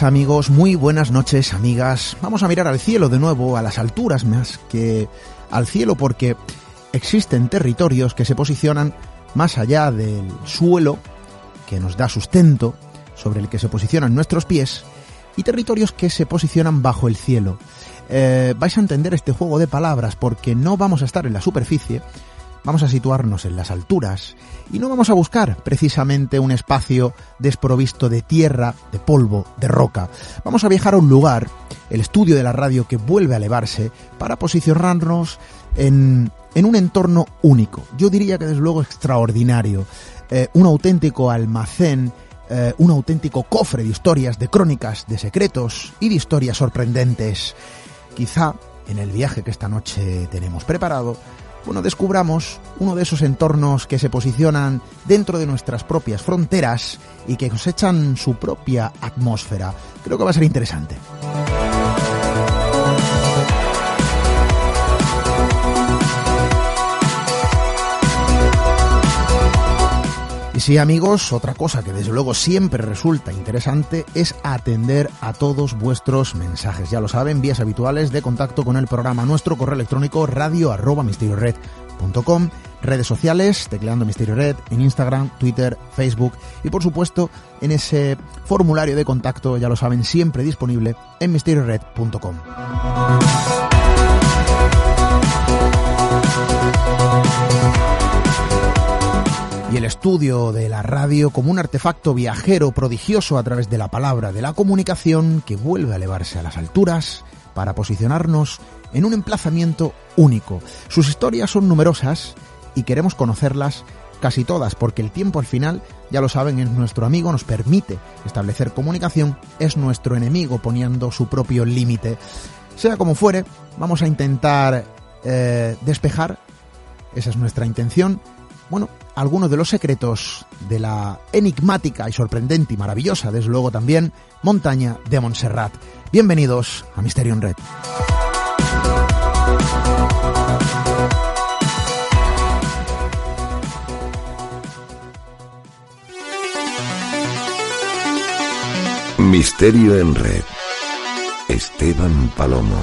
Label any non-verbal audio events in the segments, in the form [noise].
Amigos, muy buenas noches amigas. Vamos a mirar al cielo de nuevo, a las alturas más que al cielo porque existen territorios que se posicionan más allá del suelo que nos da sustento, sobre el que se posicionan nuestros pies, y territorios que se posicionan bajo el cielo. Eh, vais a entender este juego de palabras porque no vamos a estar en la superficie, vamos a situarnos en las alturas y no vamos a buscar precisamente un espacio desprovisto de tierra, de polvo, de roca. Vamos a viajar a un lugar, el estudio de la radio que vuelve a elevarse, para posicionarnos en, un entorno único. Yo diría que desde luego extraordinario. Eh, un auténtico almacén, eh, un auténtico cofre de historias, de crónicas, de secretos y de historias sorprendentes. Quizá en el viaje que esta noche tenemos preparado, bueno, descubramos uno de esos entornos que se posicionan dentro de nuestras propias fronteras y que cosechan su propia atmósfera. Creo que va a ser interesante. Sí, amigos, otra cosa que desde luego siempre resulta interesante es atender a todos vuestros mensajes. Ya lo saben, vías habituales de contacto con el programa, nuestro correo electrónico radio arroba misteriored.com, redes sociales, tecleando Misterio Red, en Instagram, Twitter, Facebook y por supuesto en ese formulario de contacto, ya lo saben, siempre disponible en misteriored.com. y el estudio de la radio como un artefacto viajero prodigioso a través de la palabra de la comunicación que vuelve a elevarse a las alturas para posicionarnos en un emplazamiento único. Sus historias son numerosas y queremos conocerlas casi todas porque el tiempo al final, ya lo saben, es nuestro amigo, nos permite establecer comunicación, es nuestro enemigo poniendo su propio límite. Sea como fuere, vamos a intentar eh, despejar, esa es nuestra intención, bueno, algunos de los secretos de la enigmática y sorprendente y maravillosa, desde luego también, montaña de Montserrat. Bienvenidos a Misterio en Red. Misterio en Red. Esteban Palomo.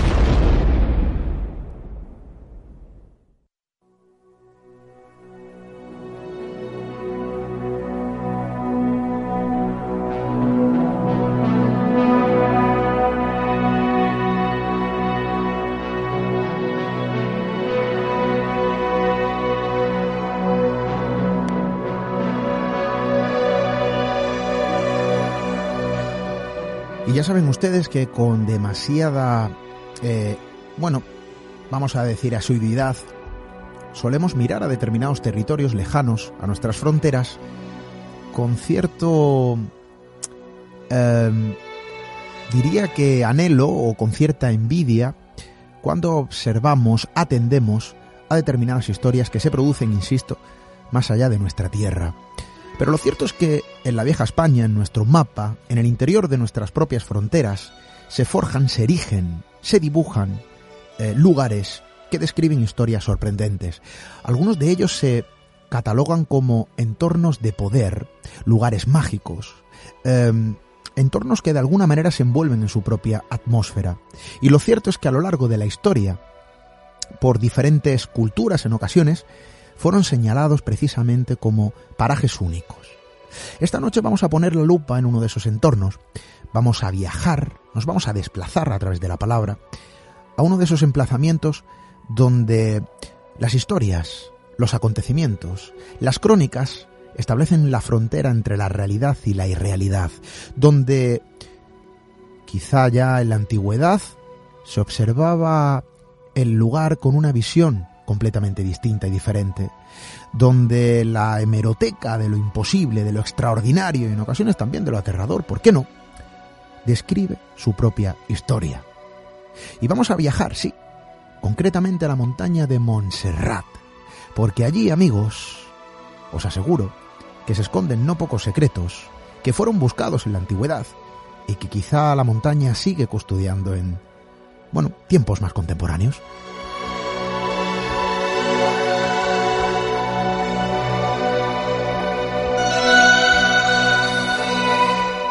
Ya saben ustedes que con demasiada, eh, bueno, vamos a decir asiduidad, solemos mirar a determinados territorios lejanos, a nuestras fronteras, con cierto, eh, diría que anhelo o con cierta envidia, cuando observamos, atendemos a determinadas historias que se producen, insisto, más allá de nuestra tierra. Pero lo cierto es que en la vieja España, en nuestro mapa, en el interior de nuestras propias fronteras, se forjan, se erigen, se dibujan eh, lugares que describen historias sorprendentes. Algunos de ellos se catalogan como entornos de poder, lugares mágicos, eh, entornos que de alguna manera se envuelven en su propia atmósfera. Y lo cierto es que a lo largo de la historia, por diferentes culturas en ocasiones, fueron señalados precisamente como parajes únicos. Esta noche vamos a poner la lupa en uno de esos entornos, vamos a viajar, nos vamos a desplazar a través de la palabra, a uno de esos emplazamientos donde las historias, los acontecimientos, las crónicas establecen la frontera entre la realidad y la irrealidad, donde quizá ya en la antigüedad se observaba el lugar con una visión completamente distinta y diferente, donde la hemeroteca de lo imposible, de lo extraordinario y en ocasiones también de lo aterrador, ¿por qué no?, describe su propia historia. Y vamos a viajar, sí, concretamente a la montaña de Montserrat, porque allí, amigos, os aseguro que se esconden no pocos secretos que fueron buscados en la antigüedad y que quizá la montaña sigue custodiando en, bueno, tiempos más contemporáneos.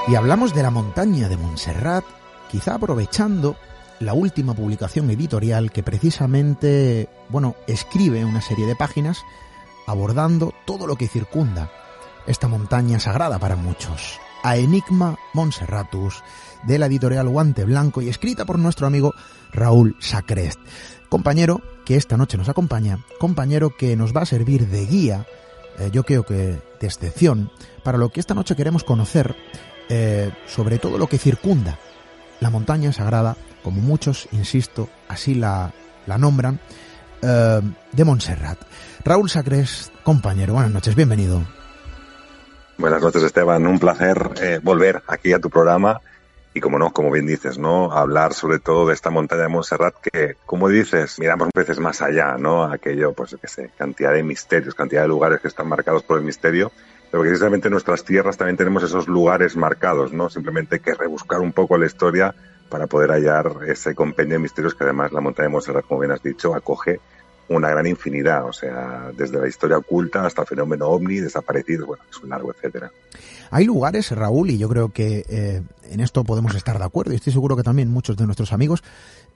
Y hablamos de la montaña de Montserrat, quizá aprovechando la última publicación editorial que precisamente, bueno, escribe una serie de páginas abordando todo lo que circunda esta montaña sagrada para muchos, a Enigma Montserratus, de la editorial Guante Blanco y escrita por nuestro amigo Raúl Sacrest, compañero que esta noche nos acompaña, compañero que nos va a servir de guía, eh, yo creo que de excepción, para lo que esta noche queremos conocer eh, sobre todo lo que circunda la montaña sagrada, como muchos, insisto, así la, la nombran, eh, de Montserrat. Raúl Sacres, compañero, buenas noches, bienvenido. Buenas noches, Esteban. Un placer eh, volver aquí a tu programa y, como no, como bien dices, ¿no? Hablar sobre todo de esta montaña de Montserrat que, como dices, miramos veces más allá, ¿no? Aquello, pues, qué sé, cantidad de misterios, cantidad de lugares que están marcados por el misterio pero precisamente en nuestras tierras también tenemos esos lugares marcados, ¿no? Simplemente hay que rebuscar un poco la historia para poder hallar ese compendio de misterios que además la montaña de Montserrat, como bien has dicho, acoge una gran infinidad, o sea, desde la historia oculta hasta el fenómeno ovni, desaparecidos, bueno, es un largo etcétera. Hay lugares, Raúl, y yo creo que eh, en esto podemos estar de acuerdo, y estoy seguro que también muchos de nuestros amigos,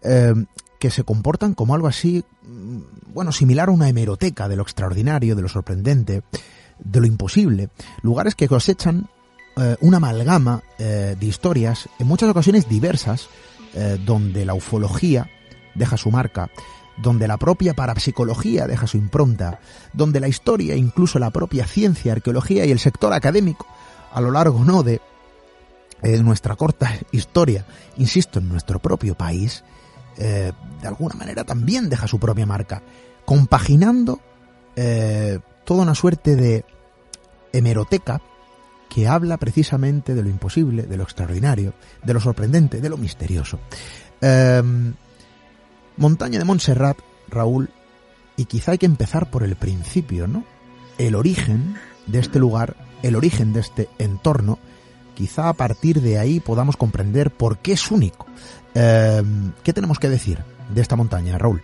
eh, que se comportan como algo así, mm, bueno, similar a una hemeroteca de lo extraordinario, de lo sorprendente, de lo imposible, lugares que cosechan eh, una amalgama eh, de historias, en muchas ocasiones diversas, eh, donde la ufología deja su marca, donde la propia parapsicología deja su impronta, donde la historia, incluso la propia ciencia, arqueología y el sector académico, a lo largo no de nuestra corta historia, insisto, en nuestro propio país, de alguna manera también deja su propia marca, compaginando toda una suerte de hemeroteca que habla precisamente de lo imposible, de lo extraordinario, de lo sorprendente, de lo misterioso. Em, montaña de Montserrat, Raúl, y quizá hay que empezar por el principio, ¿no? El origen de este lugar, el origen de este entorno, quizá a partir de ahí podamos comprender por qué es único. Em, ¿Qué tenemos que decir de esta montaña, Raúl?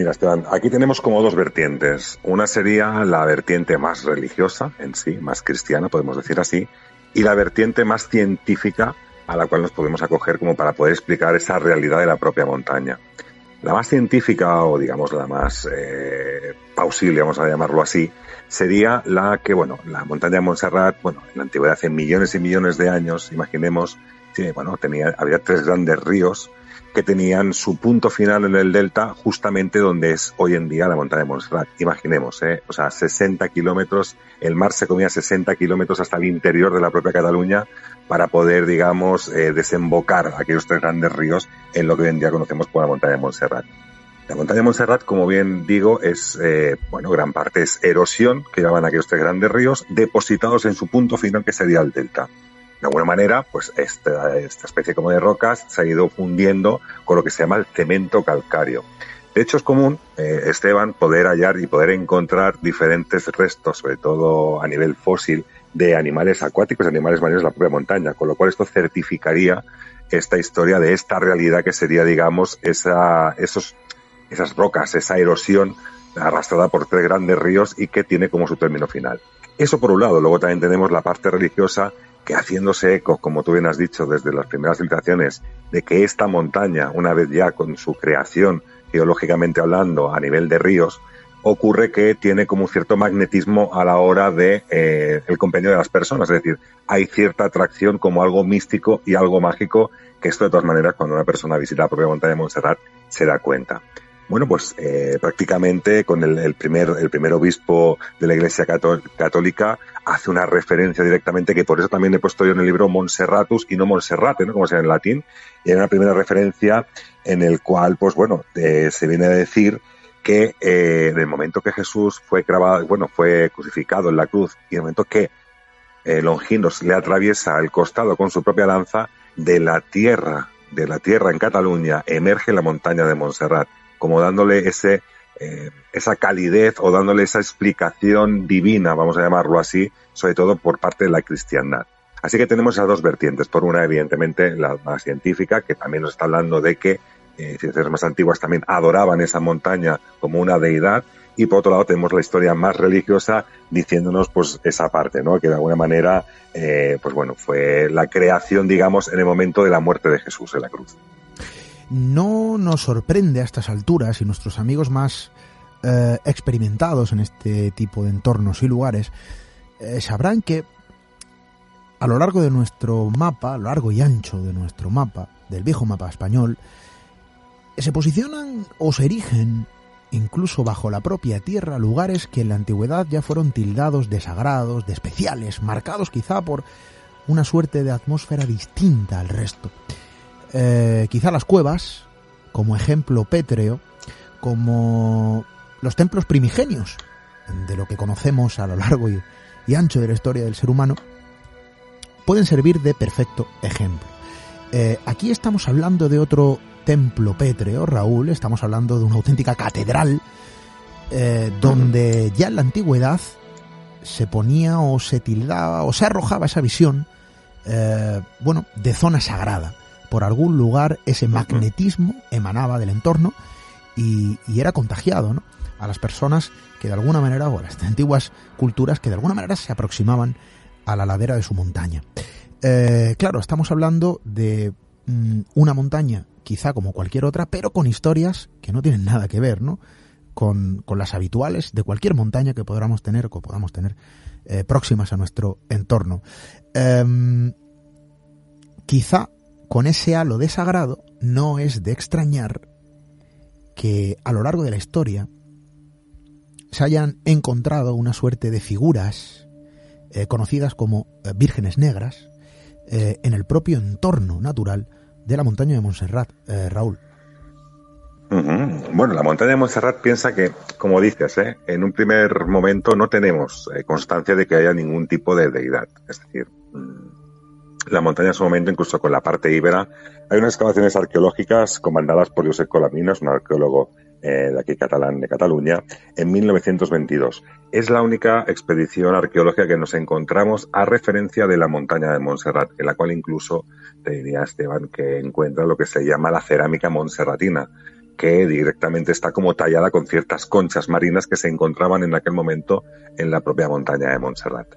Mira, Esteban, aquí tenemos como dos vertientes. Una sería la vertiente más religiosa en sí, más cristiana, podemos decir así, y la vertiente más científica a la cual nos podemos acoger como para poder explicar esa realidad de la propia montaña. La más científica o digamos la más eh, pausible, vamos a llamarlo así, sería la que, bueno, la montaña de Montserrat, bueno, en la antigüedad hace millones y millones de años, imaginemos, bueno, tenía, había tres grandes ríos que tenían su punto final en el delta justamente donde es hoy en día la montaña de Montserrat. Imaginemos, ¿eh? o sea, 60 kilómetros, el mar se comía 60 kilómetros hasta el interior de la propia Cataluña para poder, digamos, eh, desembocar aquellos tres grandes ríos en lo que hoy en día conocemos como la montaña de Montserrat. La montaña de Montserrat, como bien digo, es, eh, bueno, gran parte es erosión que llevaban aquellos tres grandes ríos depositados en su punto final que sería el delta de alguna manera, pues esta, esta especie como de rocas se ha ido fundiendo con lo que se llama el cemento calcáreo. De hecho, es común, eh, Esteban, poder hallar y poder encontrar diferentes restos, sobre todo a nivel fósil, de animales acuáticos, animales marinos de la propia montaña, con lo cual esto certificaría esta historia de esta realidad que sería, digamos, esa, esos, esas rocas, esa erosión arrastrada por tres grandes ríos y que tiene como su término final. Eso por un lado. Luego también tenemos la parte religiosa haciéndose eco, como tú bien has dicho, desde las primeras civilizaciones, de que esta montaña, una vez ya con su creación, geológicamente hablando, a nivel de ríos, ocurre que tiene como un cierto magnetismo a la hora de eh, el compendio de las personas, es decir, hay cierta atracción como algo místico y algo mágico que esto de todas maneras cuando una persona visita la propia montaña de Montserrat se da cuenta. Bueno, pues eh, prácticamente con el, primer, el primer obispo de la Iglesia Católica hace una referencia directamente, que por eso también he puesto yo en el libro Monserratus y no Monserrate, ¿no? como se llama en latín, y hay una primera referencia en el cual, pues bueno, eh, se viene a decir que eh, en el momento que Jesús fue grabado, bueno, fue crucificado en la cruz, y en el momento que Longinos le atraviesa el costado con su propia lanza, de la tierra de la tierra en Cataluña emerge la montaña de Montserrat, como dándole ese, eh, esa calidez o dándole esa explicación divina, vamos a llamarlo así, sobre todo por parte de la cristiandad. Así que tenemos esas dos vertientes. Por una, evidentemente, la más científica, que también nos está hablando de que eh, ciencias más antiguas también adoraban esa montaña como una deidad, y por otro lado tenemos la historia más religiosa diciéndonos pues esa parte, ¿no? Que de alguna manera, eh, pues bueno, fue la creación, digamos, en el momento de la muerte de Jesús en la cruz. No nos sorprende a estas alturas y nuestros amigos más eh, experimentados en este tipo de entornos y lugares eh, sabrán que a lo largo de nuestro mapa, a lo largo y ancho de nuestro mapa, del viejo mapa español, se posicionan o se erigen incluso bajo la propia tierra, lugares que en la antigüedad ya fueron tildados de sagrados, de especiales, marcados quizá por una suerte de atmósfera distinta al resto. Eh, quizá las cuevas, como ejemplo pétreo, como los templos primigenios, de lo que conocemos a lo largo y, ancho de la historia del ser humano, pueden servir de perfecto ejemplo. Eh, aquí estamos hablando de otro templo pétreo, Raúl, estamos hablando de una auténtica catedral, eh, donde ya en la antigüedad se ponía o se tildaba o se arrojaba esa visión, bueno, de zona sagrada. Por algún lugar ese magnetismo emanaba del entorno y, era contagiado ¿no? a las personas que de alguna manera, o a las [laughs] antiguas culturas que de alguna manera se aproximaban a la ladera de su montaña. Eh, claro, estamos hablando de mm, una montaña quizá como cualquier otra, pero con historias que no tienen nada que ver, ¿no? Con, las habituales de cualquier montaña que podamos tener o que podamos tener eh, próximas a nuestro entorno. Em, quizá con ese halo de sagrado no es de extrañar que a lo largo de la historia se hayan encontrado una suerte de figuras eh, conocidas como eh, vírgenes negras en el propio entorno natural de la montaña de Montserrat, eh, Raúl. Bueno, la montaña de Montserrat piensa que, como dices, ¿eh? en un primer momento no tenemos eh, constancia de que haya ningún tipo de deidad. Es decir, la montaña en su momento, incluso con la parte íbera, hay unas excavaciones arqueológicas comandadas por Josep Colaminos, un arqueólogo eh, de aquí catalán, de Cataluña, en 1922. Es la única expedición arqueológica que nos encontramos a referencia de la montaña de Montserrat, en la cual incluso te diría Esteban que encuentra lo que se llama la cerámica monserratina, que directamente está como tallada con ciertas conchas marinas que se encontraban en aquel momento en la propia montaña de Montserrat.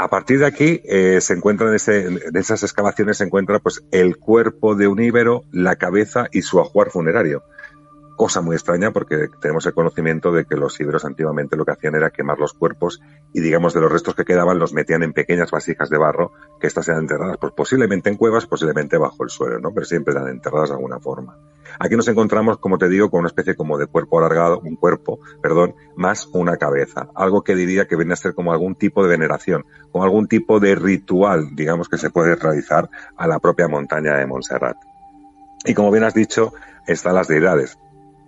A partir de aquí eh, se encuentran en, esas excavaciones se encuentra pues el cuerpo de un íbero, la cabeza y su ajuar funerario cosa muy extraña porque tenemos el conocimiento de que los íberos antiguamente lo que hacían era quemar los cuerpos y digamos de los restos que quedaban los metían en pequeñas vasijas de barro que estas eran enterradas pues posiblemente en cuevas, posiblemente bajo el suelo, ¿no? Pero siempre eran enterradas de alguna forma. Aquí nos encontramos, como te digo, con una especie como de cuerpo alargado, un cuerpo, perdón, más una cabeza, algo que diría que viene a ser como algún tipo de veneración, como algún tipo de ritual, digamos, que se puede realizar a la propia montaña de Montserrat. Y como bien has dicho, están las deidades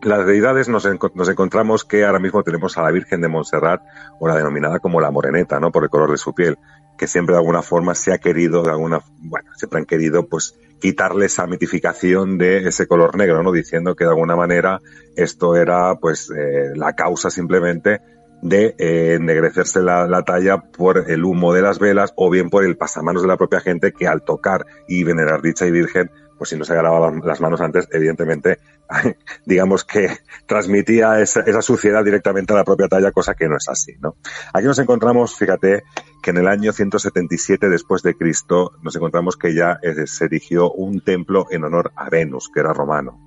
las deidades nos, encontramos que ahora mismo tenemos a la Virgen de Montserrat, o la denominada como la moreneta, ¿no? Por el color de su piel, que siempre de alguna forma se ha querido, de alguna, bueno, siempre han querido, pues, quitarle esa mitificación de ese color negro, ¿no? Diciendo que de alguna manera esto era, pues, eh, la causa simplemente de eh, ennegrecerse la, la, talla por el humo de las velas o bien por el pasamanos de la propia gente que al tocar y venerar dicha virgen pues si no se agarraba las manos antes, evidentemente, [laughs] digamos que transmitía esa, suciedad directamente a la propia talla, cosa que no es así, ¿no? Aquí nos encontramos, fíjate, que en el año 177 después de Cristo nos encontramos que ya eh, se erigió un templo en honor a Venus, que era romano,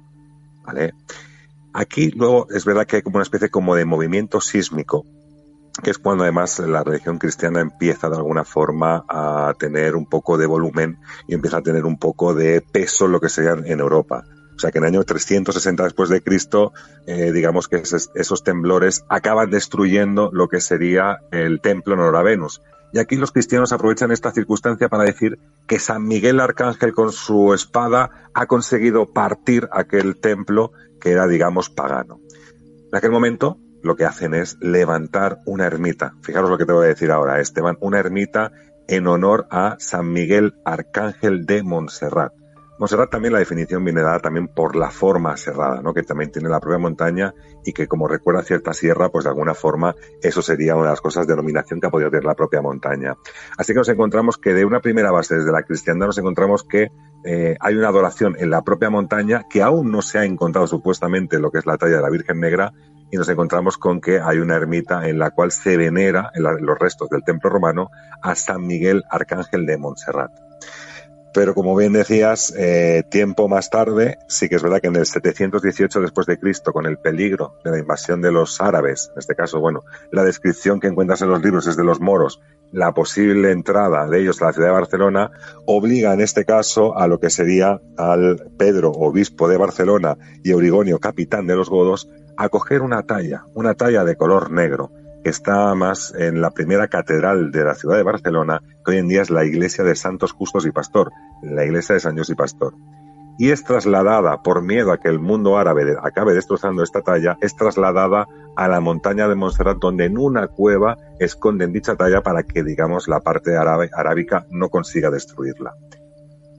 ¿vale? Aquí luego es verdad que hay como una especie como de movimiento sísmico que es cuando además la religión cristiana empieza de alguna forma a tener un poco de volumen y empieza a tener un poco de peso lo que sea en Europa. O sea que en el año 360 después de Cristo, eh, digamos que esos, temblores acaban destruyendo lo que sería el templo en honor a Venus. Y aquí los cristianos aprovechan esta circunstancia para decir que San Miguel Arcángel con su espada ha conseguido partir aquel templo que era, digamos, pagano. En aquel momento, lo que hacen es levantar una ermita. Fijaros lo que te voy a decir ahora, Esteban, una ermita en honor a San Miguel Arcángel de Montserrat. Montserrat también la definición viene dada también por la forma serrada, ¿no? que también tiene la propia montaña y que como recuerda cierta sierra, pues de alguna forma eso sería una de las cosas de denominación que ha podido tener la propia montaña. Así que nos encontramos que de una primera base desde la cristiandad nos encontramos que eh, hay una adoración en la propia montaña que aún no se ha encontrado supuestamente lo que es la talla de la Virgen Negra y nos encontramos con que hay una ermita en la cual se venera en los restos del templo romano a San Miguel Arcángel de Montserrat. Pero como bien decías, eh, tiempo más tarde, sí que es verdad que en el 718 después de Cristo, con el peligro de la invasión de los árabes, en este caso, bueno, la descripción que encuentras en los libros es de los moros, la posible entrada de ellos a la ciudad de Barcelona, obliga en este caso a lo que sería al Pedro, obispo de Barcelona, y Eurigonio, capitán de los godos, a coger una talla, una talla de color negro, que está más en la primera catedral de la ciudad de Barcelona, que hoy en día es la iglesia de Santos Justos y Pastor, la iglesia de San José y Pastor. Y es trasladada, por miedo a que el mundo árabe acabe destrozando esta talla, es trasladada a la montaña de Montserrat, donde en una cueva esconden dicha talla para que, digamos, la parte árabe, arábica no consiga destruirla.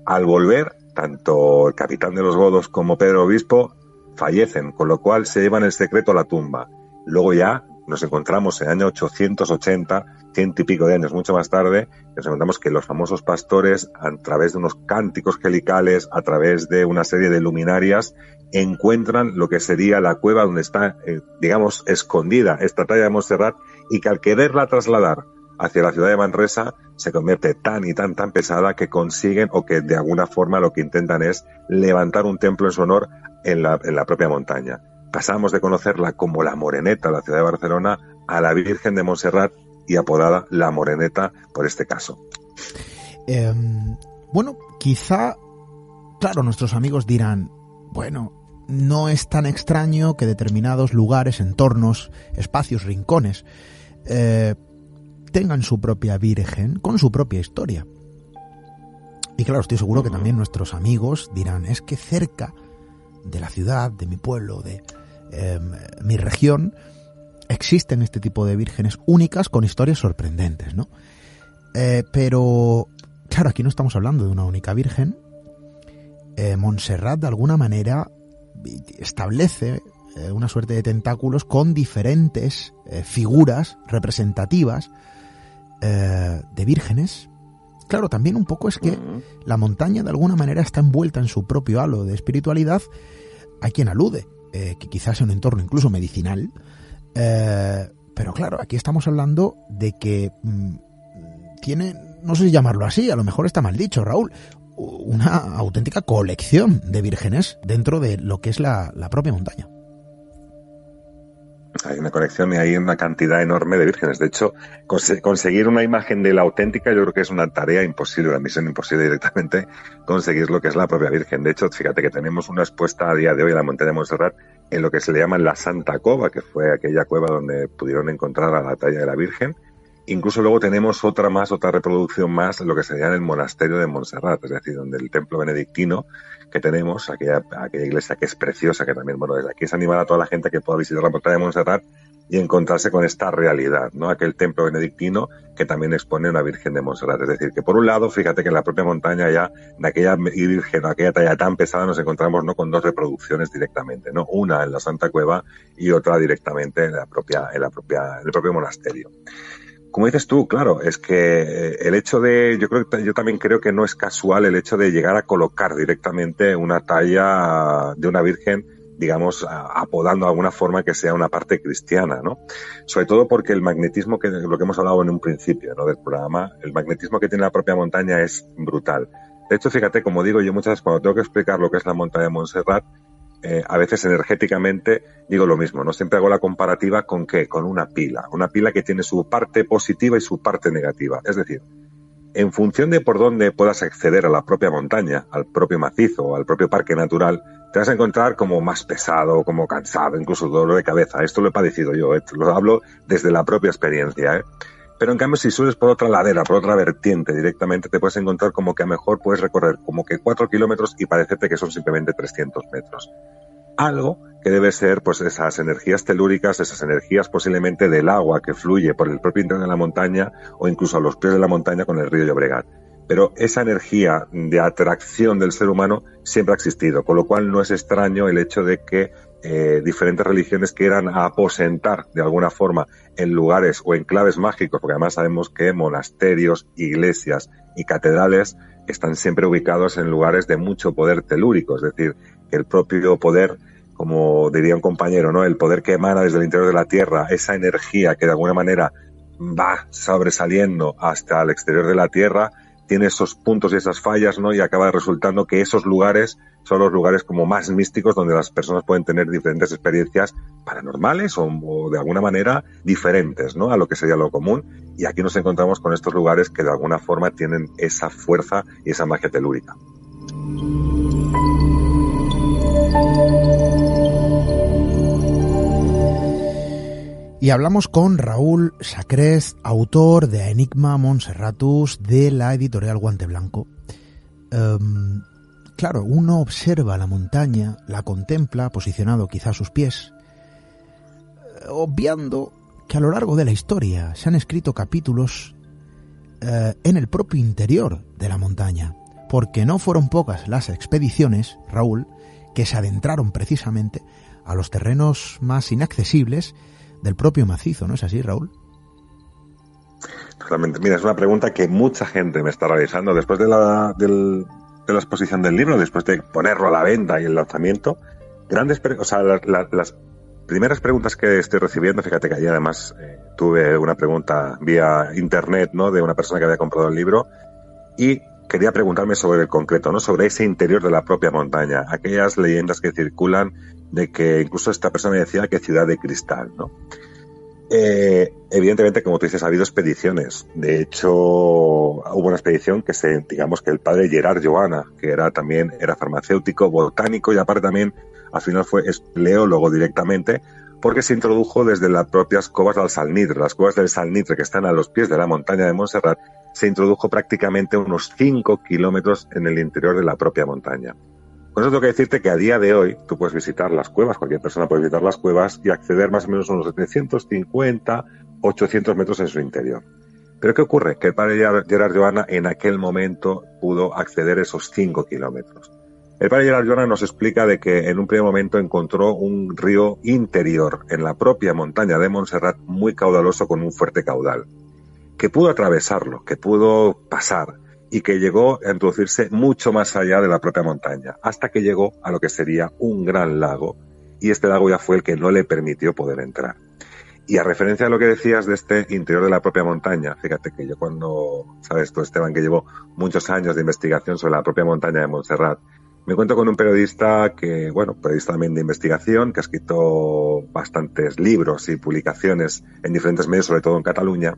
Al volver, tanto el capitán de los godos como Pedro Obispo fallecen, con lo cual se llevan el secreto a la tumba. Luego ya nos encontramos en el año 880, ciento y pico de años mucho más tarde, nos encontramos que los famosos pastores, a través de unos cánticos gelicales, a través de una serie de luminarias, encuentran lo que sería la cueva donde está, eh, digamos, escondida esta talla de Montserrat y que al quererla trasladar hacia la ciudad de Manresa se convierte tan y tan tan pesada que consiguen o que de alguna forma lo que intentan es levantar un templo en su honor en la, en la propia montaña. Pasamos de conocerla como la Moreneta, la ciudad de Barcelona, a la Virgen de Montserrat y apodada la Moreneta por este caso. Em, bueno, quizá, claro, nuestros amigos dirán, bueno, no es tan extraño que determinados lugares, entornos, espacios, rincones, eh, tengan su propia Virgen con su propia historia. Y claro, estoy seguro que también nuestros amigos dirán, es que cerca de la ciudad, de mi pueblo, de, Em, mi región, existen este tipo de vírgenes únicas con historias sorprendentes, ¿no? Eh, pero, claro, aquí no estamos hablando de una única virgen. Eh, Montserrat, de alguna manera, establece eh, una suerte de tentáculos con diferentes figuras representativas de vírgenes. Claro, también un poco es que la montaña de alguna manera está envuelta en su propio halo de espiritualidad a quien alude. Eh, que quizás sea un entorno incluso medicinal. Eh, pero claro, aquí estamos hablando de que mm, tiene, no sé si llamarlo así, a lo mejor está mal dicho, Raúl, una auténtica colección de vírgenes dentro de lo que es la propia montaña hay una conexión y hay una cantidad enorme de vírgenes. De hecho, conseguir una imagen de la auténtica yo creo que es una tarea imposible, una misión imposible directamente conseguir lo que es la propia Virgen. De hecho, fíjate que tenemos una expuesta a día de hoy en la montaña de Montserrat en lo que se le llama la Santa Cova, que fue aquella cueva donde pudieron encontrar a la talla de la Virgen Incluso luego tenemos otra más, otra reproducción más, lo que sería en el monasterio de Montserrat, es decir, donde el templo benedictino que tenemos, aquella, iglesia que es preciosa, que también, bueno, desde aquí es animar a toda la gente que pueda visitar la montaña de Montserrat y encontrarse con esta realidad, ¿no? Aquel templo benedictino que también expone una Virgen de Montserrat. Es decir, que por un lado, fíjate que en la propia montaña ya, de aquella Virgen, aquella talla tan pesada, nos encontramos, ¿no? Con dos reproducciones directamente, ¿no? Una en la Santa Cueva y otra directamente en la propia, en la propia, en el propio monasterio como dices tú, claro, es que eh, el hecho de, yo creo yo también creo que no es casual el hecho de llegar a colocar directamente una talla de una virgen, digamos, apodando de alguna forma que sea una parte cristiana, ¿no? Sobre todo porque el magnetismo que lo que hemos hablado en un principio, ¿no? Del programa, el magnetismo que tiene la propia montaña es brutal. De hecho, fíjate, como digo yo muchas veces cuando tengo que explicar lo que es la montaña de Montserrat, eh, a veces energéticamente digo lo mismo, ¿no? Siempre hago la comparativa con qué? Con una pila. Una pila que tiene su parte positiva y su parte negativa. Es decir, en función de por dónde puedas acceder a la propia montaña, al propio macizo al propio parque natural, te vas a encontrar como más pesado, como cansado, incluso dolor de cabeza. Esto lo he padecido yo, ¿eh? lo hablo desde la propia experiencia. ¿eh? Pero en cambio, si subes por otra ladera, por otra vertiente directamente, te puedes encontrar como que a mejor puedes recorrer como que cuatro kilómetros y parecerte que son simplemente 300 metros. Algo que debe ser pues esas energías telúricas, esas energías posiblemente del agua que fluye por el propio interior de la montaña o incluso a los pies de la montaña con el río Llobregat. pero esa energía de atracción del ser humano siempre ha existido, con lo cual no es extraño el hecho de que eh, diferentes religiones quieran aposentar de alguna forma en lugares o en claves mágicos, porque además sabemos que monasterios, iglesias y catedrales están siempre ubicados en lugares de mucho poder telúrico, es decir, que el propio poder, como diría un compañero, ¿no? El poder que emana desde el interior de la tierra, esa energía que de alguna manera va sobresaliendo hasta el exterior de la tierra, tiene esos puntos y esas fallas, ¿no? Y acaba resultando que esos lugares son los lugares como más místicos donde las personas pueden tener diferentes experiencias paranormales o, de alguna manera diferentes, ¿no? A lo que sería lo común. Y aquí nos encontramos con estos lugares que de alguna forma tienen esa fuerza y esa magia telúrica. Y hablamos con Raúl Sacrés, autor de Enigma Monserratus de la editorial Guante Blanco. Em, claro, uno observa la montaña, la contempla, posicionado quizá a sus pies, eh, obviando que a lo largo de la historia se han escrito capítulos eh, en el propio interior de la montaña, porque no fueron pocas las expediciones, Raúl, que se adentraron precisamente a los terrenos más inaccesibles del propio macizo, ¿no es así, Raúl? Totalmente. Mira, es una pregunta que mucha gente me está realizando después de la, de la exposición del libro, después de ponerlo a la venta y el lanzamiento. Grandes, o sea, las primeras preguntas que estoy recibiendo, fíjate que ayer además eh, tuve una pregunta vía internet, ¿no? De una persona que había comprado el libro y quería preguntarme sobre el concreto, ¿no? Sobre ese interior de la propia montaña, aquellas leyendas que circulan de que incluso esta persona decía que ciudad de cristal, ¿no? Eh, evidentemente, como tú dices, ha habido expediciones. De hecho, hubo una expedición que se, digamos que el padre Gerard Joana, que era también, era farmacéutico, botánico y aparte también, al final fue leólogo directamente, porque se introdujo desde las propias cuevas del Salnitre. Las cuevas del Salnitre, que están a los pies de la montaña de Montserrat, se introdujo prácticamente unos 5 kilómetros en el interior de la propia montaña. Con eso tengo que decirte que a día de hoy tú puedes visitar las cuevas, cualquier persona puede visitar las cuevas y acceder más o menos a unos 750, 800 metros en su interior. Pero ¿qué ocurre? Que el padre Gerard Joana en aquel momento pudo acceder esos 5 kilómetros. El padre Gerard Joana nos explica de que en un primer momento encontró un río interior en la propia montaña de Montserrat muy caudaloso con un fuerte caudal, que pudo atravesarlo, que pudo pasar, y que llegó a introducirse mucho más allá de la propia montaña, hasta que llegó a lo que sería un gran lago, y este lago ya fue el que no le permitió poder entrar. Y a referencia a lo que decías de este interior de la propia montaña, fíjate que yo cuando, sabes tú Esteban, que llevo muchos años de investigación sobre la propia montaña de Montserrat, me cuento con un periodista que, bueno, periodista también de investigación, que ha escrito bastantes libros y publicaciones en diferentes medios, sobre todo en Cataluña,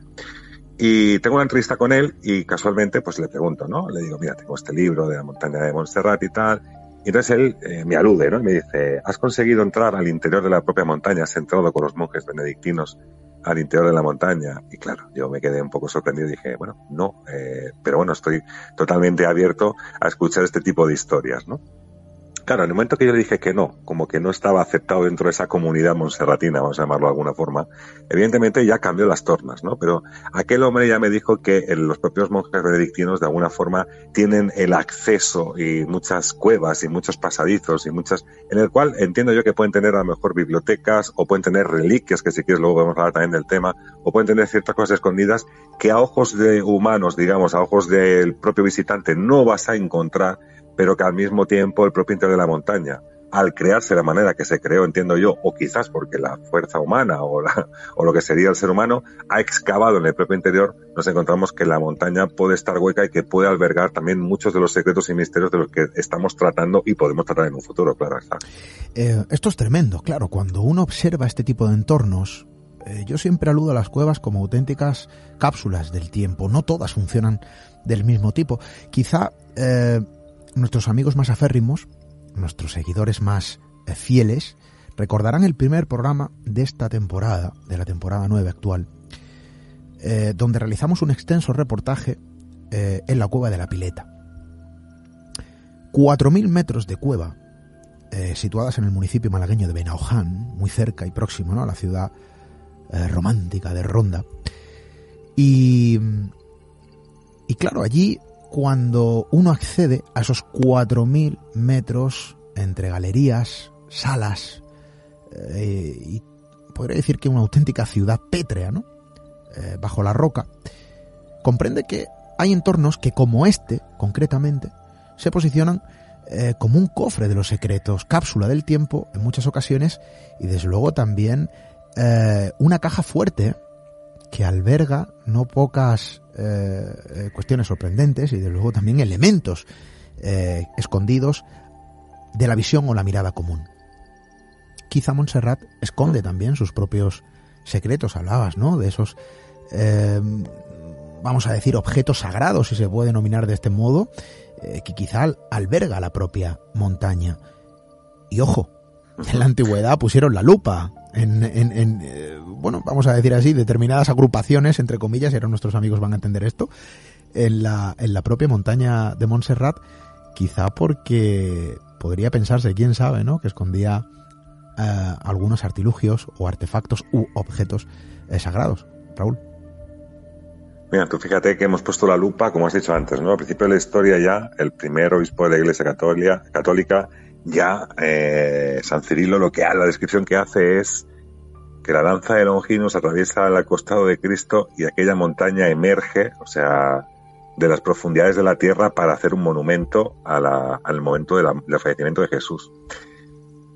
y tengo una entrevista con él y casualmente pues le pregunto, ¿no? Le digo, mira, tengo este libro de la montaña de Montserrat y tal. Y entonces él eh, me alude, ¿no? Y me dice, ¿has conseguido entrar al interior de la propia montaña? ¿Has entrado con los monjes benedictinos al interior de la montaña? Y claro, yo me quedé un poco sorprendido y dije, bueno, no, eh, pero bueno, estoy totalmente abierto a escuchar este tipo de historias, ¿no? Claro, en el momento que yo le dije que no, como que no estaba aceptado dentro de esa comunidad monserratina, vamos a llamarlo de alguna forma, evidentemente ya cambió las tornas, ¿no? Pero aquel hombre ya me dijo que los propios monjes benedictinos de alguna forma tienen el acceso y muchas cuevas y muchos pasadizos y muchas, en el cual entiendo yo que pueden tener a lo mejor bibliotecas o pueden tener reliquias, que si quieres luego vamos a hablar también del tema, o pueden tener ciertas cosas escondidas que a ojos de humanos, digamos, a ojos del propio visitante no vas a encontrar pero que al mismo tiempo el propio interior de la montaña, al crearse de la manera que se creó, entiendo yo, o quizás porque la fuerza humana o, [laughs] o lo que sería el ser humano ha excavado en el propio interior, nos encontramos que la montaña puede estar hueca y que puede albergar también muchos de los secretos y misterios de los que estamos tratando y podemos tratar en un futuro, claro eh, esto es tremendo, claro, cuando uno observa este tipo de entornos, eh, yo siempre aludo a las cuevas como auténticas cápsulas del tiempo, no todas funcionan del mismo tipo. Quizá eh, nuestros amigos más aférrimos, nuestros seguidores más eh, fieles, recordarán el primer programa de esta temporada, de la temporada 9 actual, eh, donde realizamos un extenso reportaje eh, en la cueva de la Pileta. 4.000 metros de cueva, situadas en el municipio malagueño de Benaoján, muy cerca y próximo a la ciudad romántica de Ronda. Y, y claro, allí cuando uno accede a esos 4.000 metros entre galerías, salas eh, y podría decir que una auténtica ciudad pétrea, ¿no? Eh, bajo la roca, comprende que hay entornos que como este, concretamente, se posicionan eh, como un cofre de los secretos, cápsula del tiempo en muchas ocasiones y desde luego también una caja fuerte que alberga no pocas cuestiones sorprendentes y desde luego también elementos escondidos de la visión o la mirada común. Quizá Montserrat esconde también sus propios secretos, hablabas, ¿no? De esos, eh, vamos a decir, objetos sagrados, si se puede denominar de este modo, eh, que quizá alberga la propia montaña. Y ojo, en la antigüedad pusieron la lupa en, eh, bueno, vamos a decir así, determinadas agrupaciones, entre comillas, y ahora nuestros amigos van a entender esto, en la, en la propia montaña de Montserrat, quizá porque podría pensarse, quién sabe, ¿no? Que escondía eh, algunos artilugios o artefactos u objetos eh, sagrados. Raúl. Mira, tú fíjate que hemos puesto la lupa, como has dicho antes, ¿no? Al principio de la historia ya, el primer obispo de la Iglesia Católica, ya San Cirilo lo que la descripción que hace es que la danza de Longinos atraviesa el costado de Cristo y aquella montaña emerge, o sea, de las profundidades de la tierra para hacer un monumento al momento del fallecimiento de Jesús.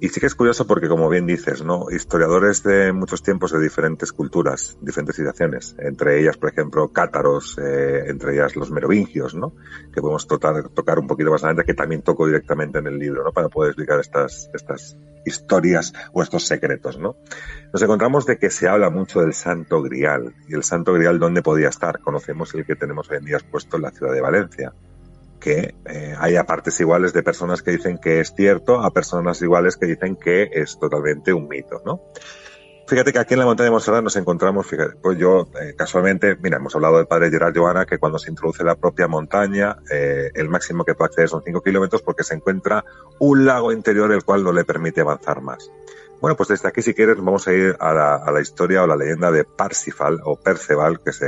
Y sí que es curioso porque, como bien dices, ¿no? Historiadores de muchos tiempos de diferentes culturas, diferentes civilizaciones, entre ellas, por ejemplo, cátaros, eh, entre ellas los merovingios, ¿no? Que podemos tocar, tocar un poquito más adelante, que también toco directamente en el libro, ¿no? Para poder explicar estas, estas historias o estos secretos, ¿no? Nos encontramos de que se habla mucho del Santo Grial. ¿Y el Santo Grial dónde podía estar? Conocemos el que tenemos hoy en día expuesto en la ciudad de Valencia que eh, haya partes iguales de personas que dicen que es cierto a personas iguales que dicen que es totalmente un mito, ¿no? Fíjate que aquí en la montaña de Montserrat nos encontramos, fíjate, pues yo eh, casualmente, mira, hemos hablado del padre Gerard Joana, que cuando se introduce la propia montaña, eh, el máximo que puede acceder son 5 kilómetros porque se encuentra un lago interior el cual no le permite avanzar más. Bueno, pues desde aquí si quieres vamos a ir a la, a la historia o la leyenda de Parsifal o Perceval, que se,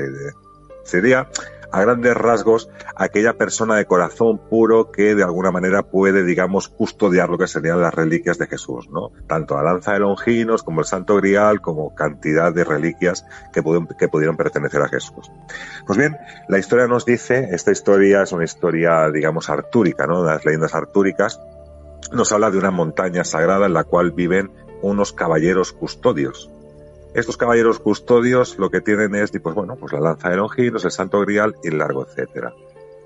sería a grandes rasgos aquella persona de corazón puro que de alguna manera puede, digamos, custodiar lo que serían las reliquias de Jesús, ¿no? Tanto la lanza de Longinos como el Santo Grial, como cantidad de reliquias que, pudieron, que pudieron pertenecer a Jesús. Pues bien, la historia nos dice, esta historia es una historia, digamos, artúrica, ¿no? Las leyendas artúricas nos habla de una montaña sagrada en la cual viven unos caballeros custodios, estos caballeros custodios lo que tienen es, pues bueno, pues la lanza de Longinos, el Santo Grial y el largo etcétera.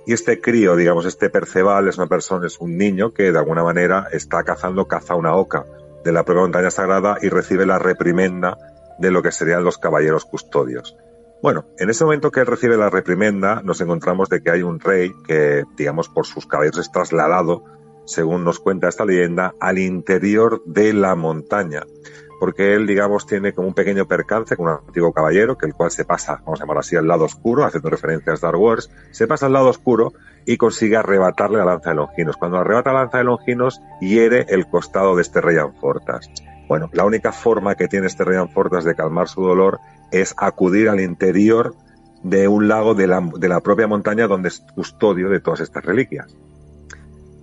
Y este crío, digamos, este Perceval es una persona, es un niño que de alguna manera está cazando, caza una oca de la propia montaña sagrada y recibe la reprimenda de lo que serían los caballeros custodios. Bueno, en ese momento que él recibe la reprimenda, nos encontramos de que hay un rey que, digamos, por sus caballeros es trasladado, según nos cuenta esta leyenda, al interior de la montaña porque él, digamos, tiene como un pequeño percance con un antiguo caballero, que el cual se pasa, vamos a llamar así, al lado oscuro, haciendo referencia a Star Wars, se pasa al lado oscuro y consigue arrebatarle la lanza de Longinos. Cuando arrebata la lanza de Longinos, hiere el costado de este rey Anfortas. Bueno, la única forma que tiene este rey Anfortas de calmar su dolor es acudir al interior de un lago de la, de la propia montaña donde es custodio de todas estas reliquias.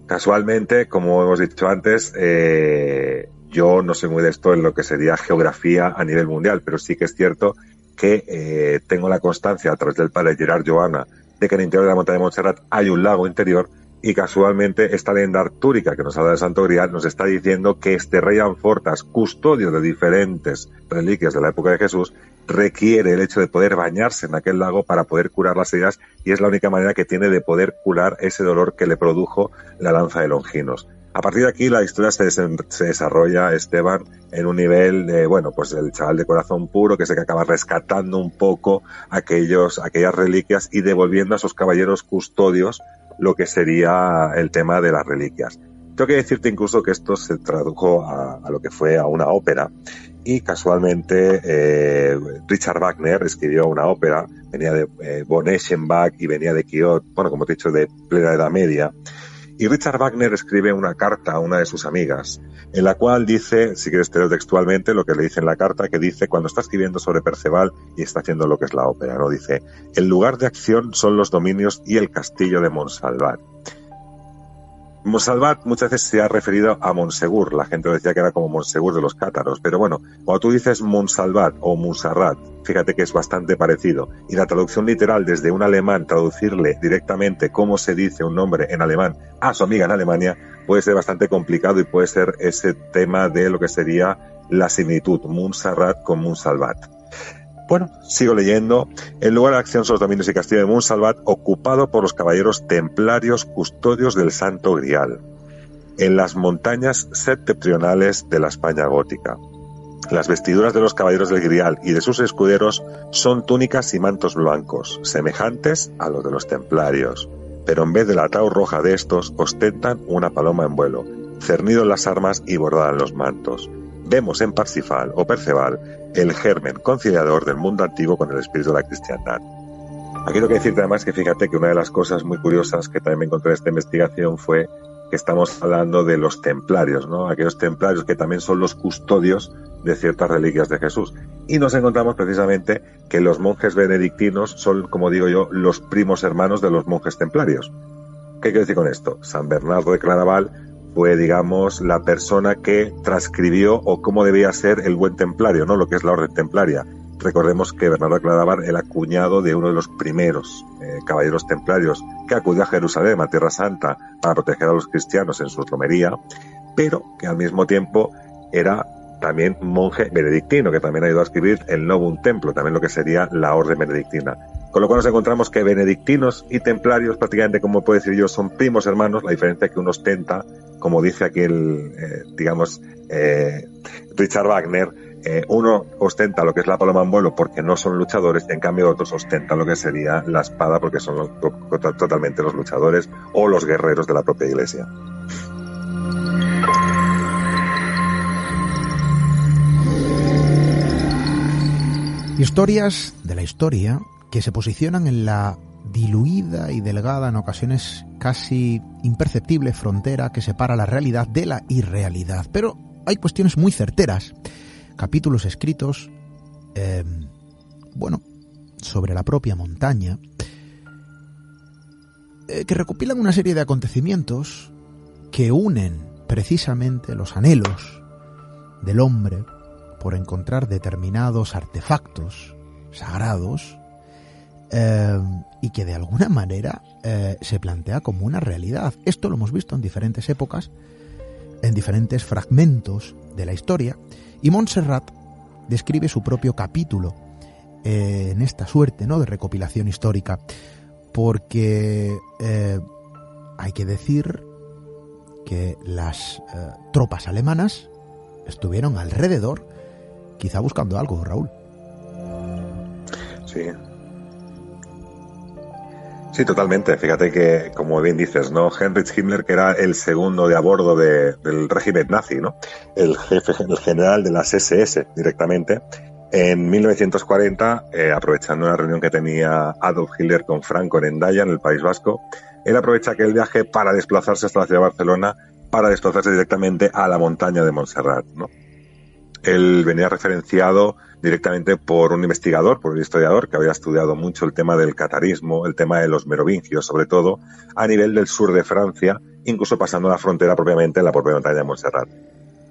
Casualmente, como hemos dicho antes, eh, yo no soy muy de esto en lo que sería geografía a nivel mundial, pero sí que es cierto que eh, tengo la constancia a través del padre Gerard Joana de que en el interior de la montaña de Montserrat hay un lago interior y casualmente esta leyenda artúrica que nos habla de Santo Grial nos está diciendo que este rey Anfortas, custodio de diferentes reliquias de la época de Jesús, requiere el hecho de poder bañarse en aquel lago para poder curar las heridas y es la única manera que tiene de poder curar ese dolor que le produjo la lanza de Longinos. A partir de aquí la historia se, desarrolla, Esteban, en un nivel de, bueno, pues el chaval de corazón puro que es el que acaba rescatando un poco aquellos, aquellas reliquias y devolviendo a sus caballeros custodios lo que sería el tema de las reliquias. Tengo que decirte incluso que esto se tradujo a, lo que fue a una ópera y casualmente eh, Richard Wagner escribió una ópera, venía de eh, von y venía de Kiot, bueno, como te he dicho, de plena Edad Media Y Richard Wagner escribe una carta a una de sus amigas, en la cual dice, si quieres textualmente, lo que le dice en la carta, que dice cuando está escribiendo sobre Perceval y está haciendo lo que es la ópera, ¿no? Dice, el lugar de acción son los dominios y el castillo de Monsalvat. Monsalvat muchas veces se ha referido a Monsegur, la gente decía que era como Monsegur de los cátaros, pero bueno, cuando tú dices Monsalvat o Montserrat, fíjate que es bastante parecido, y la traducción literal desde un alemán, traducirle directamente cómo se dice un nombre en alemán a su amiga en Alemania, puede ser bastante complicado y puede ser ese tema de lo que sería la similitud, Montserrat con Monsalvat. Bueno, sigo leyendo. El lugar de acción son los dominios y castillo de Montsalvat, ocupado por los caballeros templarios custodios del Santo Grial, en las montañas septentrionales de la España gótica. Las vestiduras de los caballeros del Grial y de sus escuderos son túnicas y mantos blancos, semejantes a los de los templarios, pero en vez de la tau roja de estos, ostentan una paloma en vuelo, cernido en las armas y bordada en los mantos vemos en Parsifal o Perceval el germen conciliador del mundo antiguo con el espíritu de la cristiandad. Aquí tengo que decirte además que fíjate que una de las cosas muy curiosas que también me encontré en esta investigación fue que estamos hablando de los templarios, ¿no? Aquellos templarios que también son los custodios de ciertas reliquias de Jesús. Y nos encontramos precisamente que los monjes benedictinos son, como digo yo, los primos hermanos de los monjes templarios. ¿Qué quiero decir con esto? San Bernardo de Claraval fue, digamos, la persona que transcribió o cómo debía ser el buen templario, ¿no? Lo que es la orden templaria. Recordemos que Bernardo Claraval era cuñado de uno de los primeros eh, caballeros templarios que acudió a Jerusalén, a Tierra Santa, para proteger a los cristianos en su romería, pero que al mismo tiempo era también monje benedictino, que también ido a escribir el Novum Templo, también lo que sería la orden benedictina. Con lo cual nos encontramos que benedictinos y templarios, prácticamente como puedo decir yo, son primos hermanos, la diferencia es que uno ostenta, como dice aquí el, eh, digamos, eh, Richard Wagner, eh, uno ostenta lo que es la paloma en vuelo porque no son luchadores, y en cambio otros ostentan lo que sería la espada porque son totalmente los luchadores o los guerreros de la propia iglesia. Historias de la historia que se posicionan en la diluida y delgada, en ocasiones casi imperceptible frontera que separa la realidad de la irrealidad. Pero hay cuestiones muy certeras, capítulos escritos, em, bueno, sobre la propia montaña, eh, que recopilan una serie de acontecimientos que unen precisamente los anhelos del hombre por encontrar determinados artefactos sagrados eh, y que de alguna manera eh, se plantea como una realidad. Esto lo hemos visto en diferentes épocas, en diferentes fragmentos de la historia, y Montserrat describe su propio capítulo eh, en esta suerte ¿no? de recopilación histórica, porque hay que decir que las tropas alemanas estuvieron alrededor quizá buscando algo, Raúl. Sí. Sí, totalmente. Fíjate que, como bien dices, ¿no? Heinrich Himmler, que era el segundo de a bordo del régimen nazi, ¿no? El jefe, el general de las SS directamente. En 1940, eh, aprovechando una reunión que tenía Adolf Hitler con Franco en Endaya, en el País Vasco, él aprovecha aquel viaje para desplazarse hasta la ciudad de Barcelona, para desplazarse directamente a la montaña de Montserrat, ¿no? Él venía referenciado directamente por un investigador, por un historiador que había estudiado mucho el tema del catarismo, el tema de los merovingios, sobre todo a nivel del sur de Francia, incluso pasando la frontera propiamente en la propia montaña de Montserrat.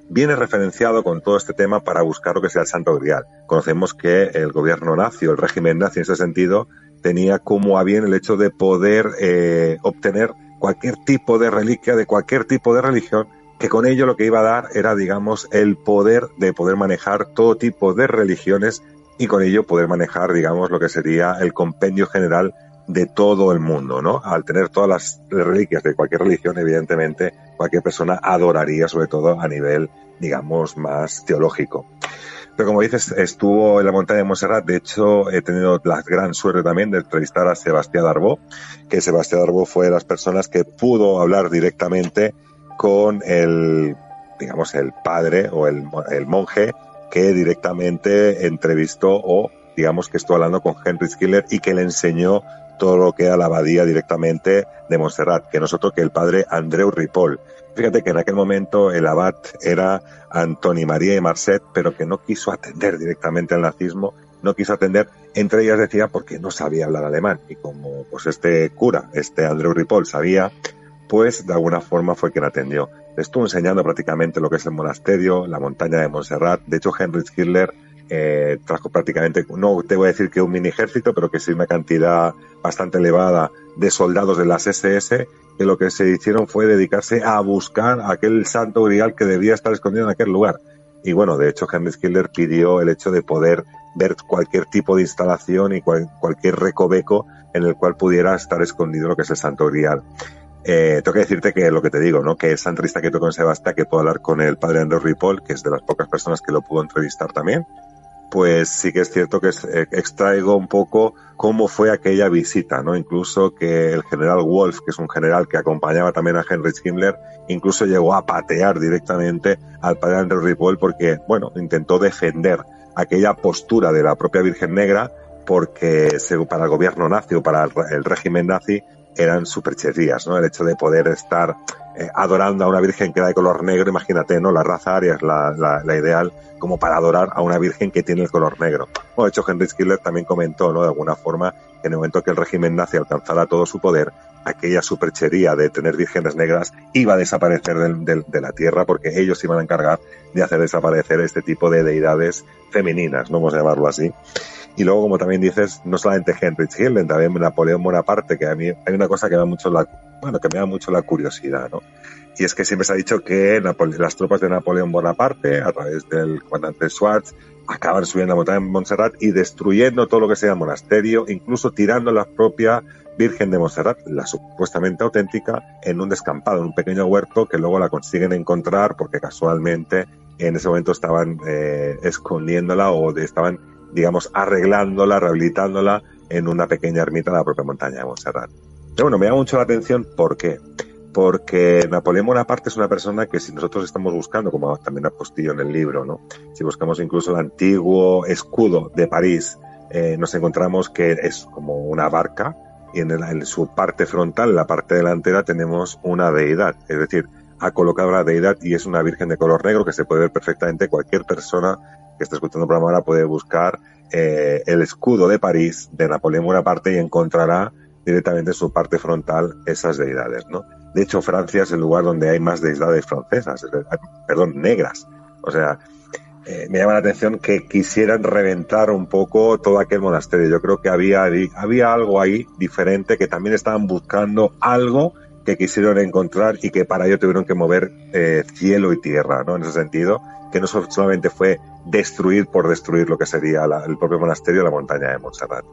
Viene referenciado con todo este tema para buscar lo que sea el Santo Grial. Conocemos que el gobierno nazi, el régimen nazi en ese sentido, tenía como a bien el hecho de poder eh, obtener cualquier tipo de reliquia de cualquier tipo de religión que con ello lo que iba a dar era, digamos, el poder de poder manejar todo tipo de religiones y con ello poder manejar, digamos, lo que sería el compendio general de todo el mundo, ¿no? Al tener todas las reliquias de cualquier religión, evidentemente, cualquier persona adoraría, sobre todo a nivel, digamos, más teológico. Pero como dices, estuvo en la montaña de Montserrat. De hecho, he tenido la gran suerte también de entrevistar a Sebastián Darbó, que Sebastián Darbó fue de las personas que pudo hablar directamente con el, digamos, el padre o el, el monje que directamente entrevistó o digamos que estuvo hablando con Henry Schiller y que le enseñó todo lo que era la abadía directamente de Montserrat, que nosotros que el padre Andreu Ripoll. Fíjate que en aquel momento el abad era Antoni María de Marcet, pero que no quiso atender directamente al nazismo, no quiso atender, entre ellas decía porque no sabía hablar alemán. Y como pues este cura, este Andreu Ripoll, sabía, pues de alguna forma fue quien atendió. estuvo enseñando prácticamente lo que es el monasterio, la montaña de Montserrat. De hecho, Henry Hitler eh, trajo prácticamente, no te voy a decir que un mini ejército, pero que sí una cantidad bastante elevada de soldados de las SS, que lo que se hicieron fue dedicarse a buscar aquel santo grial que debía estar escondido en aquel lugar. Y bueno, de hecho, Henry Hitler pidió el hecho de poder ver cualquier tipo de instalación y cualquier recoveco en el cual pudiera estar escondido lo que es el santo grial. Eh, tengo que decirte que lo que te digo, ¿no? Que es tan triste que toco en Sebastián que puedo hablar con el padre Andrew Ripoll, que es de las pocas personas que lo pudo entrevistar también. Pues sí que es cierto que eh, extraigo un poco cómo fue aquella visita, ¿no? Incluso que el general Wolf, que es un general que acompañaba también a Heinrich Himmler, incluso llegó a patear directamente al padre Andrew Ripoll porque, bueno, intentó defender aquella postura de la propia Virgen Negra porque para el gobierno nazi o para el régimen nazi eran supercherías, ¿no? El hecho de poder estar eh, adorando a una virgen que era de color negro, imagínate, ¿no? La raza aria es la, la, ideal como para adorar a una virgen que tiene el color negro. Bueno, de hecho, Henry Skiller también comentó, ¿no? De alguna forma, que en el momento que el régimen nazi alcanzara todo su poder, aquella superchería de tener vírgenes negras iba a desaparecer de la tierra porque ellos iban a encargar de hacer desaparecer este tipo de deidades femeninas, no vamos a llamarlo así. Y luego, como también dices, no solamente Heinrich Himmler, también Napoleón Bonaparte, que a mí hay una cosa que me da mucho la, bueno, que me da mucho la curiosidad, ¿no? Y es que siempre se ha dicho que las tropas de Napoleón Bonaparte, a través del comandante Schwartz, acaban subiendo la montaña de Montserrat y destruyendo todo lo que sea monasterio, incluso tirando la propia Virgen de Montserrat, la supuestamente auténtica, en un descampado, en un pequeño huerto que luego la consiguen encontrar porque casualmente en ese momento estaban eh, escondiéndola o estaban digamos, arreglándola, rehabilitándola en una pequeña ermita de la propia montaña de Montserrat. Pero bueno, me llama mucho la atención, ¿por qué? Porque Napoleón Bonaparte es una persona que si nosotros estamos buscando, como también apostillo en el libro, ¿no? Si buscamos incluso el antiguo escudo de París, eh, nos encontramos que es como una barca y en, en, su parte frontal, en la parte delantera, tenemos una deidad. Es decir, ha colocado la deidad y es una virgen de color negro que se puede ver perfectamente cualquier persona que está escuchando el programa ahora puede buscar eh, el escudo de París de Napoleón Bonaparte y encontrará directamente en su parte frontal esas deidades, ¿no? De hecho, Francia es el lugar donde hay más deidades francesas, perdón, negras. O sea, eh, me llama la atención que quisieran reventar un poco todo aquel monasterio. Yo creo que había, había algo ahí diferente, que también estaban buscando algo que quisieron encontrar y que para ello tuvieron que mover eh, cielo y tierra, ¿no? En ese sentido, que no solamente fue destruir por destruir lo que sería el propio monasterio de la montaña de Montserrat.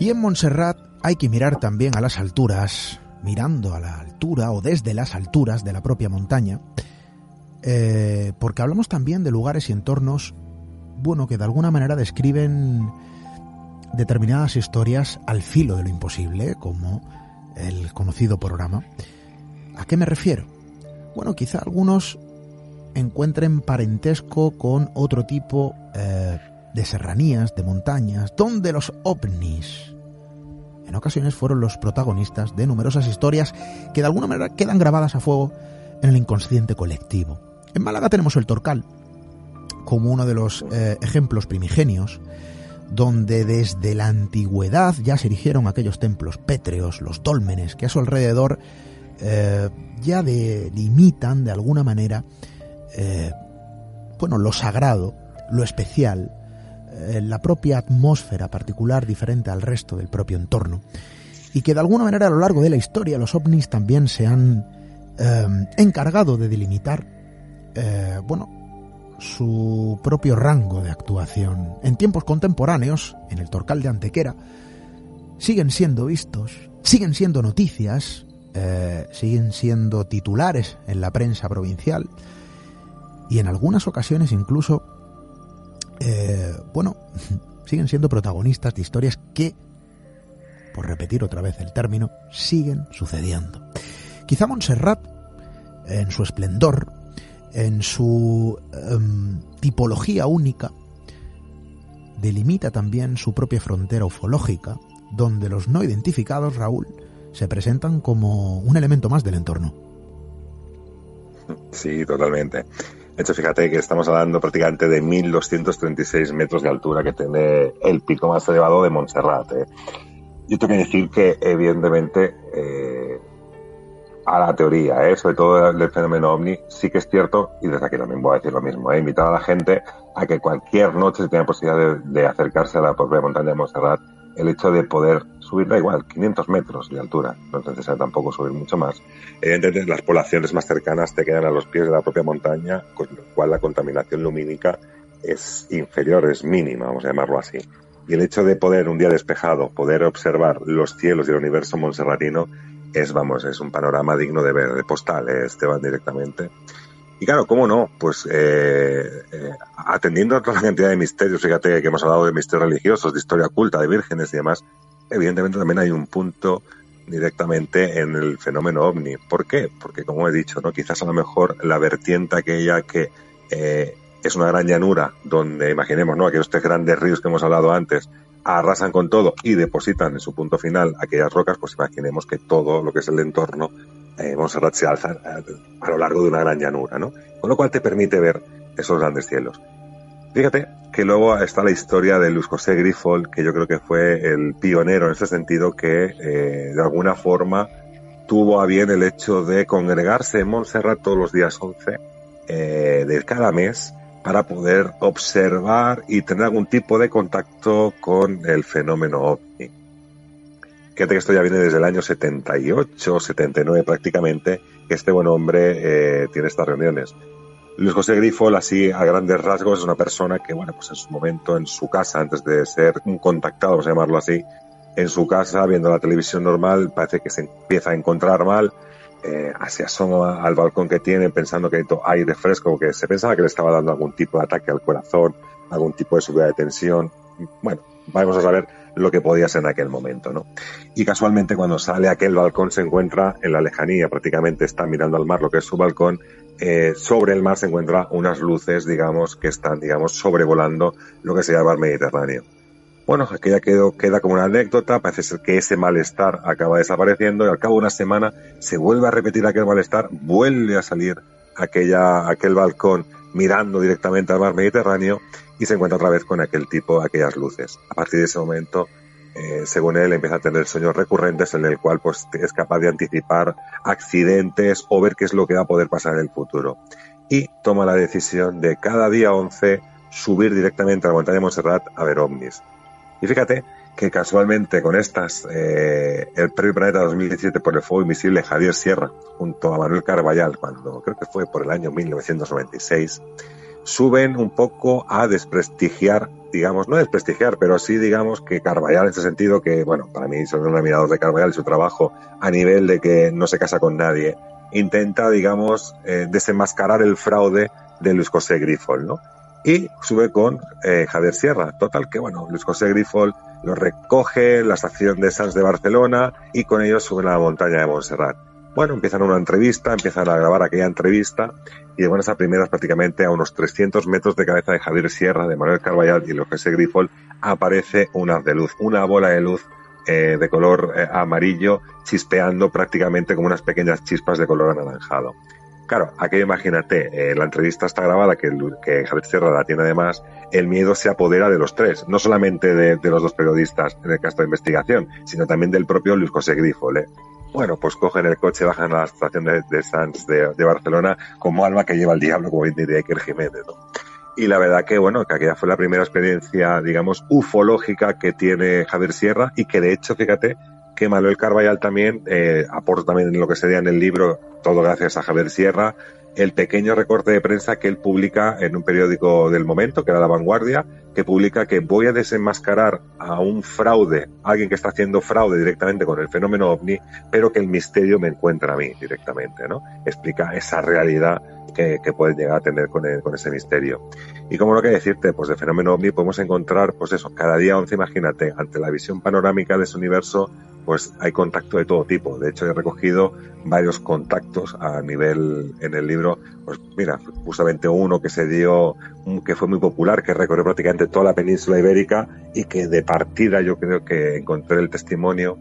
Y en Montserrat hay que mirar también a las alturas, mirando a la altura o desde las alturas de la propia montaña, eh, porque hablamos también de lugares y entornos, bueno, que de alguna manera describen determinadas historias al filo de lo imposible, como el conocido programa. ¿A qué me refiero? Bueno, quizá algunos encuentren parentesco con otro tipo eh, de serranías, de montañas, donde los ovnis en ocasiones fueron los protagonistas de numerosas historias que de alguna manera quedan grabadas a fuego en el inconsciente colectivo. En Málaga tenemos el Torcal, como uno de los eh, ejemplos primigenios donde desde la antigüedad ya se erigieron aquellos templos pétreos, los dólmenes, que a su alrededor eh, ya delimitan de alguna manera eh, bueno, lo sagrado, lo especial, eh, la propia atmósfera particular diferente al resto del propio entorno. Y que de alguna manera a lo largo de la historia los ovnis también se han encargado de delimitar, bueno, su propio rango de actuación. En tiempos contemporáneos, en el Torcal de Antequera, siguen siendo vistos, siguen siendo noticias, eh, siguen siendo titulares en la prensa provincial y en algunas ocasiones incluso, eh, bueno, [laughs] siguen siendo protagonistas de historias que, por repetir otra vez el término, siguen sucediendo. Quizá Montserrat en su esplendor, en su em, tipología única, delimita también su propia frontera ufológica, donde los no identificados, Raúl, se presentan como un elemento más del entorno. Sí, totalmente. De hecho, fíjate que estamos hablando prácticamente de 1.236 metros de altura que tiene el pico más elevado de Montserrat. ¿eh? Yo tengo que decir que, evidentemente, eh, a la teoría, ¿eh? sobre todo del fenómeno ovni, sí que es cierto, y desde aquí también voy a decir lo mismo, ¿eh? invitar a la gente a que cualquier noche tenga posibilidad de, acercarse a la propia montaña de Montserrat, el hecho de poder subir, da igual, 500 metros de altura, no es necesario tampoco subir mucho más. Evidentemente las poblaciones más cercanas te quedan a los pies de la propia montaña, con lo cual la contaminación lumínica es inferior, es mínima, vamos a llamarlo así. Y el hecho de poder, un día despejado, poder observar los cielos y el universo monserratino es, vamos, es un panorama digno de ver, de postal, ¿eh, Esteban, directamente. Y claro, ¿cómo no? Pues eh, eh, atendiendo a toda la cantidad de misterios, fíjate que hemos hablado de misterios religiosos, de historia oculta, de vírgenes y demás, evidentemente también hay un punto directamente en el fenómeno ovni. ¿Por qué? Porque como he dicho, no, quizás a lo mejor la vertiente aquella que eh, es una gran llanura donde imaginemos, ¿no? Aquellos tres grandes ríos que hemos hablado antes arrasan con todo y depositan en su punto final aquellas rocas, pues imaginemos que todo lo que es el entorno eh, Montserrat se alza a, lo largo de una gran llanura, ¿no? Con lo cual te permite ver esos grandes cielos. Fíjate que luego está la historia de Luis José Grifol, que yo creo que fue el pionero en ese sentido, que eh, de alguna forma tuvo a bien el hecho de congregarse en Montserrat todos los días 11 eh, de cada mes para poder observar y tener algún tipo de contacto con el fenómeno ovni. Fíjate que esto ya viene desde el año 78, 79 prácticamente, que este buen hombre eh, tiene estas reuniones. Luis José Grifol, así a grandes rasgos, es una persona que, bueno, pues en su momento, en su casa, antes de ser un contactado, vamos a llamarlo así, en su casa, viendo la televisión normal, parece que se empieza a encontrar mal, eh, se asoma al balcón que tiene pensando que hay aire fresco, que se pensaba que le estaba dando algún tipo de ataque al corazón, algún tipo de subida de tensión. Bueno, vamos a saber lo que podía ser en aquel momento, ¿no? Y casualmente cuando sale aquel balcón se encuentra en la lejanía, prácticamente está mirando al mar, lo que es su balcón, eh, sobre el mar se encuentra unas luces, digamos, que están, digamos, sobrevolando lo que se llama el Mediterráneo. Bueno, aquella quedó, queda como una anécdota, parece ser que ese malestar acaba desapareciendo y al cabo de una semana se vuelve a repetir aquel malestar, vuelve a salir aquella, aquel balcón mirando directamente al mar Mediterráneo y se encuentra otra vez con aquel tipo, aquellas luces. A partir de ese momento, eh, según él, empieza a tener sueños recurrentes en el cual pues, es capaz de anticipar accidentes o ver qué es lo que va a poder pasar en el futuro. Y toma la decisión de cada día 11 subir directamente a la montaña de Montserrat a ver ovnis. Y fíjate que casualmente con estas, eh, el Premio Planeta 2017 por el Fuego Invisible, Javier Sierra, junto a Manuel Carballal, cuando creo que fue por el año 1996, suben un poco a desprestigiar, digamos, no desprestigiar, pero sí digamos que Carballal en ese sentido, que bueno, para mí soy un admirador de Carballal y su trabajo a nivel de que no se casa con nadie, intenta, digamos, eh, desenmascarar el fraude de Luis José Grifol, ¿no? Y sube con eh, Javier Sierra. Total que, bueno, Luis José Grifol lo recoge la estación de Sans de Barcelona y con ellos suben a la montaña de Montserrat. Bueno, empiezan una entrevista, empiezan a grabar aquella entrevista y bueno, esa primera prácticamente a unos 300 metros de cabeza de Javier Sierra, de Manuel Carballal y Luis José Grifol aparece una de luz, una bola de luz eh, de color eh, amarillo chispeando prácticamente como unas pequeñas chispas de color anaranjado. Claro, aquí imagínate, eh, la entrevista está grabada, que, que Javier Sierra la tiene además, el miedo se apodera de los tres, no solamente de, los dos periodistas en el caso de investigación, sino también del propio Luis José Grifol. ¿eh? Bueno, pues cogen el coche, bajan a la estación de, Sanz de, Barcelona como alma que lleva el diablo, como diría Iker Jiménez. Y la verdad que, bueno, que aquella fue la primera experiencia, digamos, ufológica que tiene Javier Sierra y que de hecho, fíjate, que Manuel Carballal también eh, aporta también en lo que sería en el libro, todo gracias a Javier Sierra, el pequeño recorte de prensa que él publica en un periódico del momento, que era La Vanguardia, que publica que voy a desenmascarar a un fraude, alguien que está haciendo fraude directamente con el fenómeno ovni, pero que el misterio me encuentra a mí directamente, ¿no? Explica esa realidad que, pueden llegar a tener con, con ese misterio. Y como lo que decirte, pues de fenómeno ovni podemos encontrar, pues eso, cada día 11, imagínate, ante la visión panorámica de ese universo, pues hay contacto de todo tipo. De hecho, he recogido varios contactos a nivel en el libro. Pues mira, justamente uno que se dio, que fue muy popular, que recorrió prácticamente toda la península ibérica y que de partida yo creo que encontré el testimonio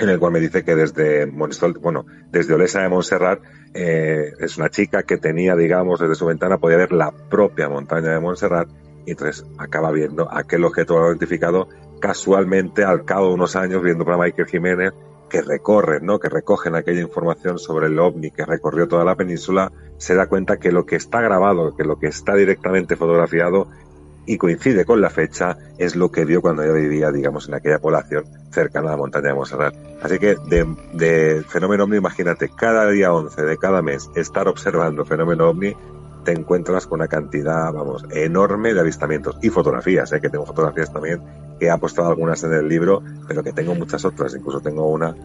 en el cual me dice que desde bueno, desde Olesa de Montserrat eh, es una chica que tenía, digamos, desde su ventana podía ver la propia montaña de Montserrat y entonces acaba viendo aquel objeto identificado casualmente al cabo de unos años viendo para Michael Jiménez que recorren, ¿no? que recogen aquella información sobre el ovni que recorrió toda la península, se da cuenta que lo que está grabado, que lo que está directamente fotografiado y coincide con la fecha, es lo que vio cuando ella vivía, digamos, en aquella población cercana a la montaña de Montserrat. Así que de, fenómeno ovni, imagínate, cada día 11 de cada mes estar observando fenómeno ovni, te encuentras con una cantidad, vamos, enorme de avistamientos y fotografías, ¿eh? que tengo fotografías también, que he apostado algunas en el libro, pero que tengo muchas otras, incluso tengo una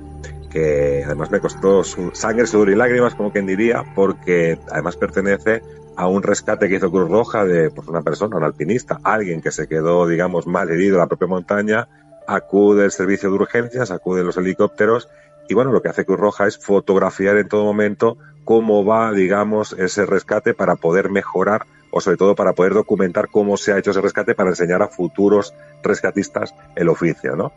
que además me costó su sangre, sudor y lágrimas, como quien diría, porque además pertenece a un rescate que hizo Cruz Roja de pues, una persona, un alpinista, alguien que se quedó, digamos, mal herido en la propia montaña, acude el servicio de urgencias, acude los helicópteros y bueno, lo que hace Cruz Roja es fotografiar en todo momento cómo va, digamos, ese rescate para poder mejorar o sobre todo para poder documentar cómo se ha hecho ese rescate para enseñar a futuros rescatistas el oficio, ¿no?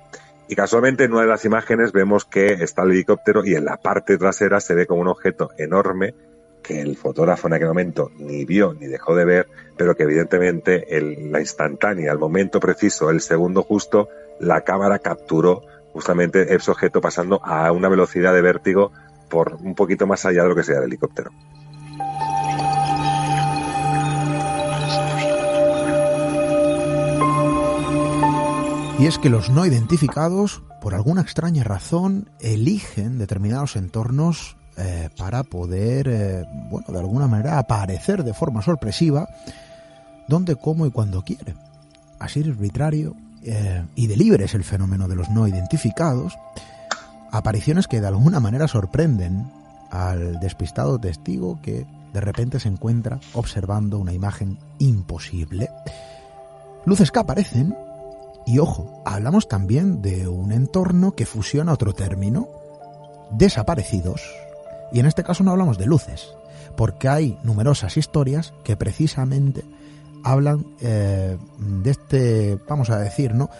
Y casualmente en una de las imágenes vemos que está el helicóptero y en la parte trasera se ve como un objeto enorme que el fotógrafo en aquel momento ni vio ni dejó de ver, pero que evidentemente el, la instantánea, el momento preciso, el segundo justo, la cámara capturó justamente ese objeto pasando a una velocidad de vértigo por un poquito más allá de lo que sea el helicóptero. Y es que los no identificados, por alguna extraña razón, eligen determinados entornos eh, para poder, eh, bueno, de alguna manera aparecer de forma sorpresiva donde, cómo y cuando quiere. Así arbitrario eh, y de libre es el fenómeno de los no identificados, apariciones que de alguna manera sorprenden al despistado testigo que de repente se encuentra observando una imagen imposible. Luces que aparecen y ojo, hablamos también de un entorno que fusiona otro término, desaparecidos, y en este caso no hablamos de luces, porque hay numerosas historias que precisamente hablan eh, de este, vamos a decir, ¿no?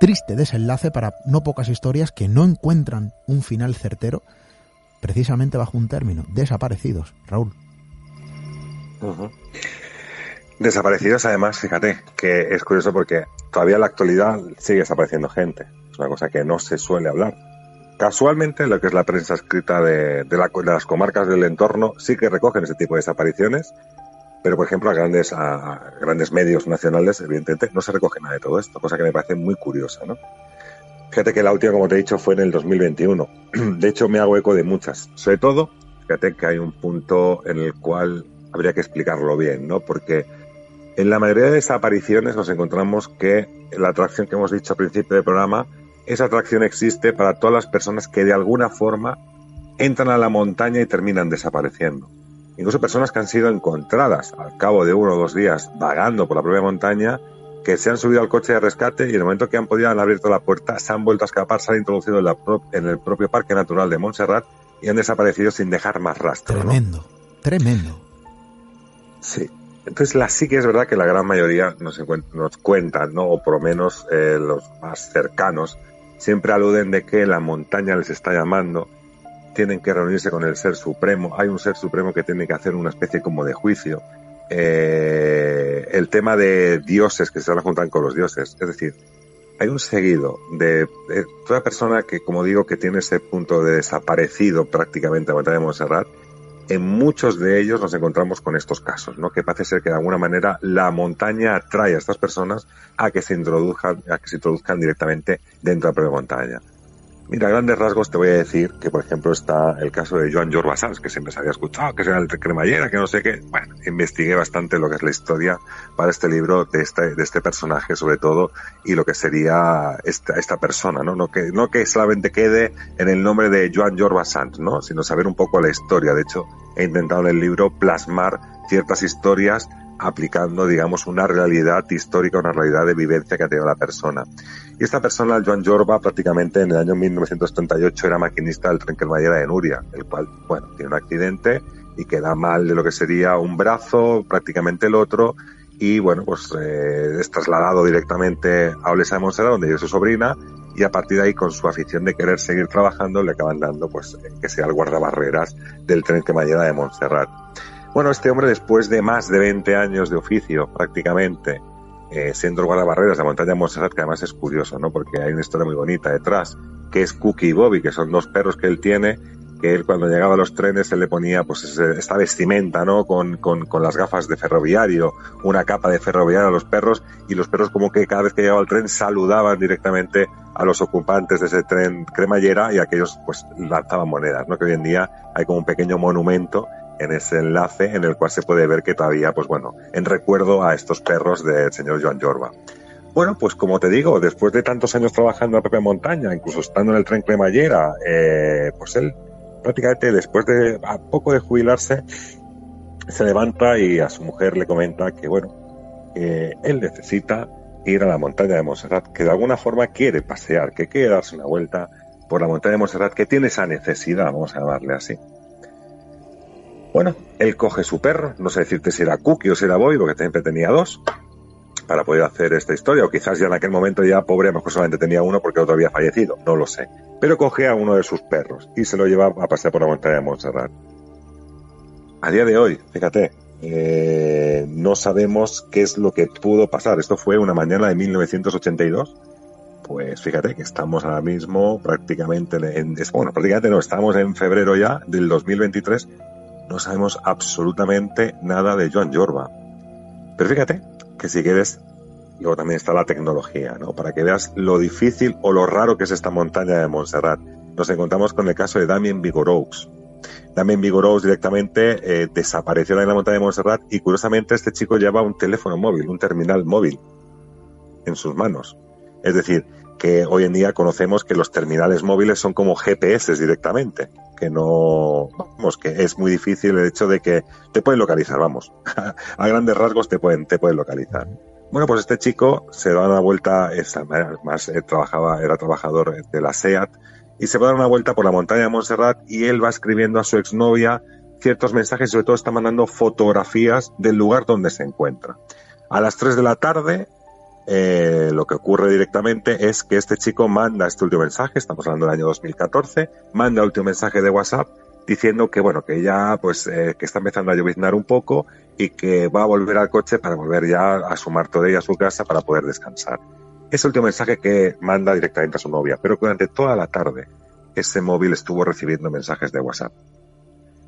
Triste desenlace para no pocas historias que no encuentran un final certero, precisamente bajo un término, desaparecidos. Raúl. Desaparecidos, además, fíjate, que es curioso porque todavía en la actualidad sigue desapareciendo gente. Es una cosa que no se suele hablar Casualmente, lo que es la prensa escrita de, las comarcas del entorno sí que recogen ese tipo de desapariciones, pero por ejemplo a grandes, a, grandes medios nacionales, evidentemente, no se recoge nada de todo esto, cosa que me parece muy curiosa, ¿no? Fíjate que la última, como te he dicho, fue en el 2021. [clears throat] De hecho, me hago eco de muchas. Sobre todo, fíjate que hay un punto en el cual habría que explicarlo bien, ¿no? Porque en la mayoría de desapariciones nos encontramos que la atracción que hemos dicho al principio del programa esa atracción existe para todas las personas que de alguna forma entran a la montaña y terminan desapareciendo. Incluso personas que han sido encontradas al cabo de uno o dos días vagando por la propia montaña, que se han subido al coche de rescate y en el momento que han podido han abierto la puerta, se han vuelto a escapar, se han introducido en, el propio Parque Natural de Montserrat y han desaparecido sin dejar más rastro. Tremendo, tremendo. Sí. Entonces, la, sí que es verdad que la gran mayoría nos, nos cuentan, ¿no? o por lo menos eh, los más cercanos, siempre aluden de que la montaña les está llamando, tienen que reunirse con el ser supremo, hay un ser supremo que tiene que hacer una especie como de juicio. Eh, el tema de dioses que se van a con los dioses, es decir, hay un seguido de, toda persona que, como digo, que tiene ese punto de desaparecido prácticamente a la montaña de Montserrat, en muchos de ellos nos encontramos con estos casos, ¿no? Que parece ser que de alguna manera la montaña atrae a estas personas a que se introduzcan, a que se introduzcan directamente dentro de la propia montaña. Mira, a grandes rasgos te voy a decir que, por ejemplo, está el caso de Joan Jorba Sanz, que siempre se había escuchado, que era el cremallera, que no sé qué. Bueno, investigué bastante lo que es la historia para este libro de este, de este personaje, sobre todo, y lo que sería esta, esta persona, ¿no? No que, no que solamente quede en el nombre de Joan Jorba Sanz, ¿no? Sino saber un poco la historia. De hecho, he intentado en el libro plasmar ciertas historias aplicando, digamos, una realidad histórica, una realidad de vivencia que ha tenido la persona. Y esta persona, Joan Jorba, prácticamente en el año 1938 era maquinista del tren Cremallera de Nuria, el cual, bueno, tiene un accidente y queda mal de lo que sería un brazo, prácticamente el otro, y bueno, pues eh, es trasladado directamente a Olesa de Montserrat, donde vive su sobrina, y a partir de ahí, con su afición de querer seguir trabajando, le acaban dando, pues, que sea el guardabarreras del tren Cremallera de Montserrat. Bueno, este hombre, después de más de 20 años de oficio, prácticamente, eh, el guardabarreras la montaña Montserrat, que además es curioso, ¿no? Porque hay una historia muy bonita detrás, que es Cookie y Bobby, que son dos perros que él tiene, que él cuando llegaba a los trenes, él le ponía pues esta vestimenta, ¿no? Con, con, con, las gafas de ferroviario, una capa de ferroviario a los perros, y los perros como que cada vez que llegaba al tren saludaban directamente a los ocupantes de ese tren cremallera y aquellos pues lanzaban monedas, ¿no? Que hoy en día hay como un pequeño monumento en ese enlace en el cual se puede ver que todavía, pues bueno, en recuerdo a estos perros del señor Joan Jorba. Bueno, pues como te digo, después de tantos años trabajando en la propia montaña, incluso estando en el tren cremallera, eh, pues él prácticamente después de a poco de jubilarse se levanta y a su mujer le comenta que bueno, él necesita ir a la montaña de Montserrat, que de alguna forma quiere pasear, que quiere darse una vuelta por la montaña de Montserrat, que tiene esa necesidad, vamos a llamarle así. Bueno, él coge su perro, no sé decirte si era Cookie o si era Boy, porque siempre tenía dos, para poder hacer esta historia, o quizás ya en aquel momento ya pobre, a solamente tenía uno porque otro había fallecido, no lo sé. Pero coge a uno de sus perros y se lo lleva a pasear por la montaña de Montserrat. A día de hoy, fíjate, eh, no sabemos qué es lo que pudo pasar. Esto fue una mañana de 1982. Pues fíjate que estamos ahora mismo prácticamente en, bueno, prácticamente no, estamos en febrero ya del 2023 no sabemos absolutamente nada de Joan Jorba. Pero fíjate que si quieres, luego también está la tecnología, ¿no? Para que veas lo difícil o lo raro que es esta montaña de Montserrat. Nos encontramos con el caso de Damien Vigorous. Damien Vigorous directamente eh, desapareció en la montaña de Montserrat y curiosamente este chico lleva un teléfono móvil, un terminal móvil en sus manos. Es decir, que hoy en día conocemos que los terminales móviles son como GPS directamente, que no, vamos, que es muy difícil el hecho de que te pueden localizar, vamos, [laughs] a grandes rasgos te pueden, te pueden localizar. Bueno, pues este chico se da una vuelta, además eh, trabajaba, era trabajador de la SEAT, y se va a dar una vuelta por la montaña de Montserrat y él va escribiendo a su exnovia ciertos mensajes, sobre todo está mandando fotografías del lugar donde se encuentra. A las 3 de la tarde, eh, lo que ocurre directamente es que este chico manda este último mensaje, estamos hablando del año 2014, manda el último mensaje de WhatsApp diciendo que bueno, que ya pues eh, que está empezando a lloviznar un poco y que va a volver al coche para volver ya a sumar todo ella a su casa para poder descansar. Es el último mensaje que manda directamente a su novia, pero durante toda la tarde ese móvil estuvo recibiendo mensajes de WhatsApp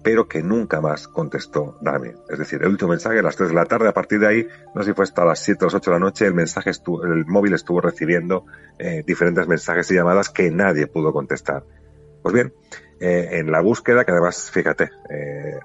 pero que nunca más contestó Dami. Es decir, el último mensaje a las 3 de la tarde, a partir de ahí, no sé si fue hasta las 7 o las 8 de la noche, el mensaje estuvo, el móvil estuvo recibiendo eh, diferentes mensajes y llamadas que nadie pudo contestar. Pues bien, eh, en la búsqueda, que además, fíjate, eh,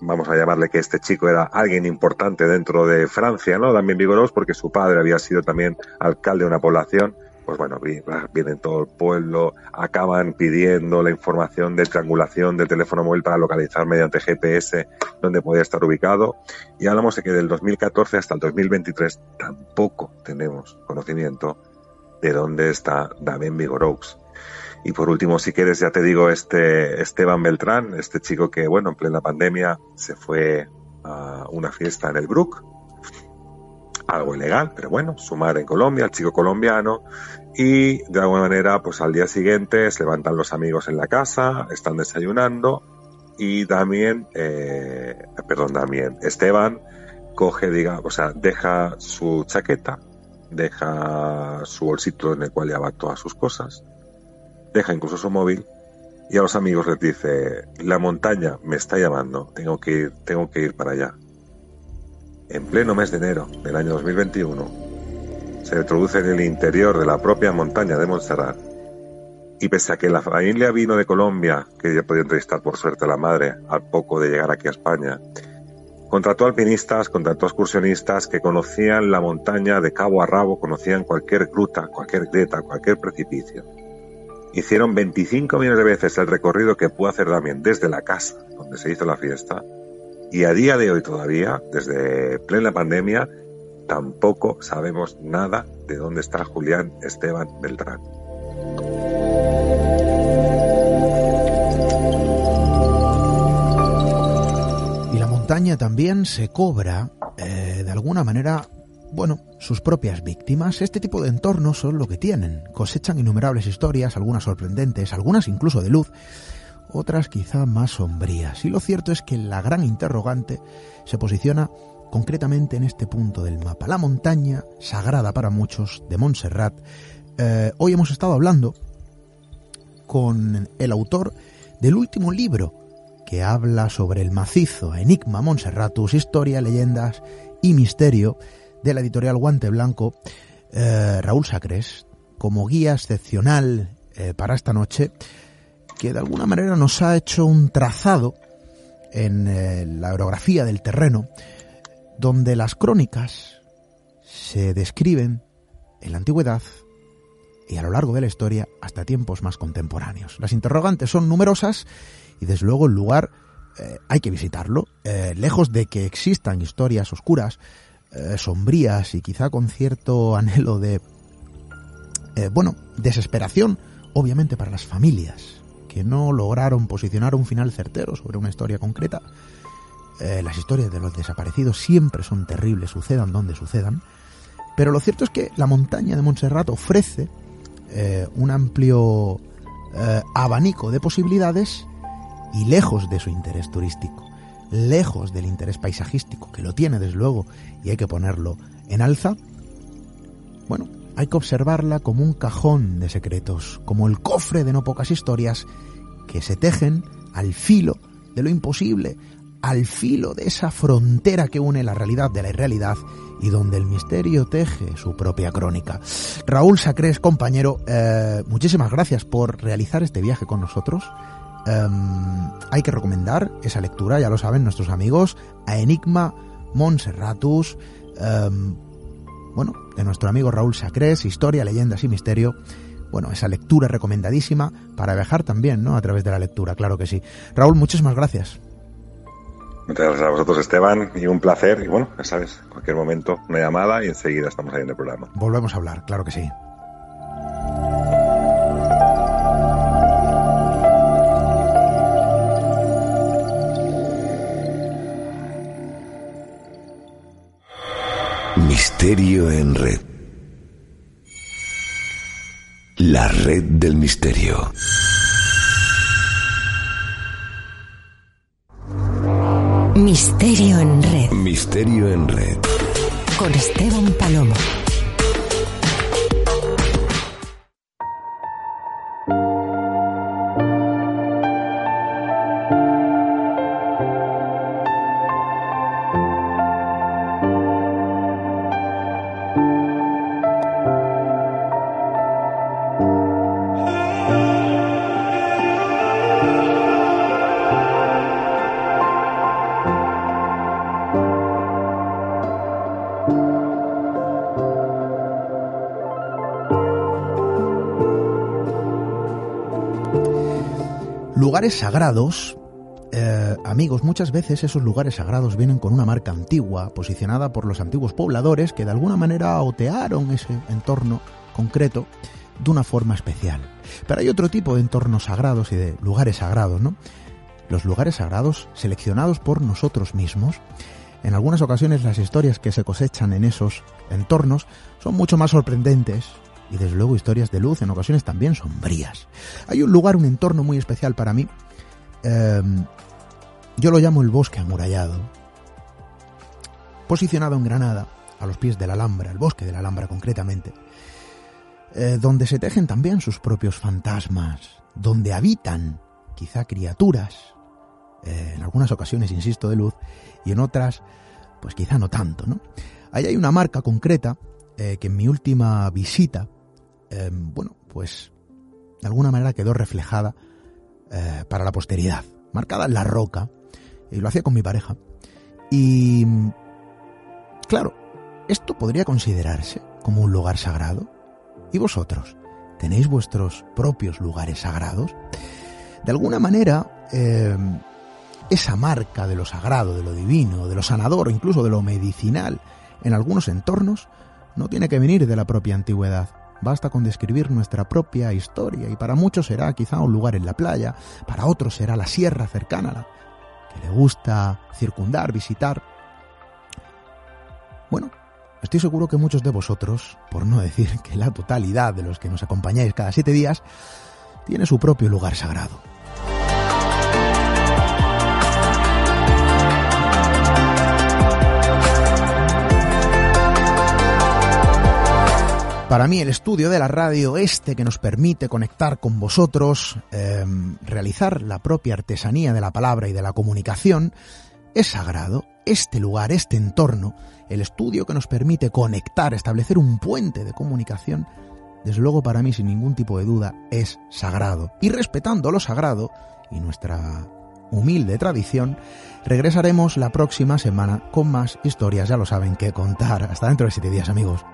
vamos a llamarle que este chico era alguien importante dentro de Francia, ¿no? También Vigoros, porque su padre había sido también alcalde de una población pues bueno, vienen todo el pueblo, acaban pidiendo la información de triangulación del teléfono móvil para localizar mediante GPS dónde podía estar ubicado. Y hablamos de que del 2014 hasta el 2023 tampoco tenemos conocimiento de dónde está Damien Vigoraux. Y por último, si quieres, ya te digo, este Esteban Beltrán, este chico que, bueno, en plena pandemia se fue a una fiesta en el Brook, algo ilegal, pero bueno, su madre en Colombia, el chico colombiano, y de alguna manera, pues al día siguiente se levantan los amigos en la casa, están desayunando, y también, eh, perdón, también, Esteban coge, diga, o sea, deja su chaqueta, deja su bolsito en el cual lleva todas sus cosas, deja incluso su móvil, y a los amigos les dice, la montaña me está llamando, tengo que ir, tengo que ir para allá en pleno mes de enero del año 2021, se introduce en el interior de la propia montaña de Montserrat Y pese a que la familia vino de Colombia, que ya podía entrevistar por suerte a la madre al poco de llegar aquí a España, contrató alpinistas, contrató excursionistas que conocían la montaña de cabo a rabo, conocían cualquier gruta, cualquier grieta, cualquier precipicio. Hicieron 25 millones de veces el recorrido que pudo hacer Damien desde la casa donde se hizo la fiesta y a día de hoy todavía, desde plena pandemia, tampoco sabemos nada de dónde está Julián Esteban Beltrán. Y la montaña también se cobra, eh, de alguna manera, bueno, sus propias víctimas. Este tipo de entornos son lo que tienen. Cosechan innumerables historias, algunas sorprendentes, algunas incluso de luz, otras quizá más sombrías. Y lo cierto es que la gran interrogante se posiciona concretamente en este punto del mapa, la montaña sagrada para muchos de Montserrat. Eh, hoy hemos estado hablando con el autor del último libro que habla sobre el macizo Enigma Montserratus, historia, leyendas y misterio de la editorial Guante Blanco, eh, Raúl Sacres, como guía excepcional eh, para esta noche, que de alguna manera nos ha hecho un trazado en la orografía del terreno, donde las crónicas se describen en la antigüedad y a lo largo de la historia hasta tiempos más contemporáneos. Las interrogantes son numerosas y desde luego el lugar eh, hay que visitarlo, eh, lejos de que existan historias oscuras, eh, sombrías y quizá con cierto [laughs] anhelo de, bueno, desesperación, obviamente para las familias que no lograron posicionar un final certero sobre una historia concreta. las historias de los desaparecidos siempre son terribles, sucedan donde sucedan, pero lo cierto es que la montaña de Montserrat ofrece eh, un amplio eh, abanico de posibilidades y lejos de su interés turístico, lejos del interés paisajístico, que lo tiene desde luego y hay que ponerlo en alza, bueno, hay que observarla como un cajón de secretos, como el cofre de no pocas historias que se tejen al filo de lo imposible, al filo de esa frontera que une la realidad de la irrealidad y donde el misterio teje su propia crónica. Raúl Sacrés, compañero, eh, muchísimas gracias por realizar este viaje con nosotros. Em, hay que recomendar esa lectura, ya lo saben nuestros amigos, a Enigma Monserratus, em, bueno, de nuestro amigo Raúl Sacrés, Historia, Leyendas y Misterio. Bueno, esa lectura recomendadísima para viajar también, ¿no? A través de la lectura, claro que sí. Raúl, muchísimas gracias. Muchas gracias a vosotros, Esteban, y un placer. Y bueno, ya sabes, cualquier momento, una llamada y enseguida estamos ahí en el programa. Volvemos a hablar, claro que sí. Misterio en red. La red del misterio. Misterio en red. Misterio en red. Con Esteban Palomo. Lugares sagrados, eh, amigos, muchas veces esos lugares sagrados vienen con una marca antigua, posicionada por los antiguos pobladores que de alguna manera otearon ese entorno concreto de una forma especial. Pero hay otro tipo de entornos sagrados y de lugares sagrados, ¿no? Los lugares sagrados seleccionados por nosotros mismos. En algunas ocasiones las historias que se cosechan en esos entornos son mucho más sorprendentes, y desde luego historias de luz, en ocasiones también sombrías. Hay un lugar, un entorno muy especial para mí. Em, yo lo llamo el bosque amurallado. Posicionado en Granada, a los pies de la Alhambra, el bosque de la Alhambra concretamente, eh, donde se tejen también sus propios fantasmas, donde habitan quizá criaturas, eh, en algunas ocasiones, insisto, de luz, y en otras, pues quizá no tanto, ¿no? Ahí hay una marca concreta eh, que en mi última visita Em, bueno, pues de alguna manera quedó reflejada eh, para la posteridad, marcada en la roca, y lo hacía con mi pareja. Y claro, esto podría considerarse como un lugar sagrado. ¿Y vosotros? ¿Tenéis vuestros propios lugares sagrados? De alguna manera, eh, esa marca de lo sagrado, de lo divino, de lo sanador, incluso de lo medicinal, en algunos entornos, no tiene que venir de la propia antigüedad. Basta con describir nuestra propia historia y para muchos será quizá un lugar en la playa, para otros será la sierra cercana, la que le gusta circundar, visitar. Bueno, estoy seguro que muchos de vosotros, por no decir que la totalidad de los que nos acompañáis cada siete días, tiene su propio lugar sagrado. Para mí el estudio de la radio, este que nos permite conectar con vosotros, em, realizar la propia artesanía de la palabra y de la comunicación, es sagrado. Este lugar, este entorno, el estudio que nos permite conectar, establecer un puente de comunicación, desde luego para mí sin ningún tipo de duda es sagrado. Y respetando lo sagrado y nuestra humilde tradición, regresaremos la próxima semana con más historias, ya lo saben, que contar. Hasta dentro de siete días amigos.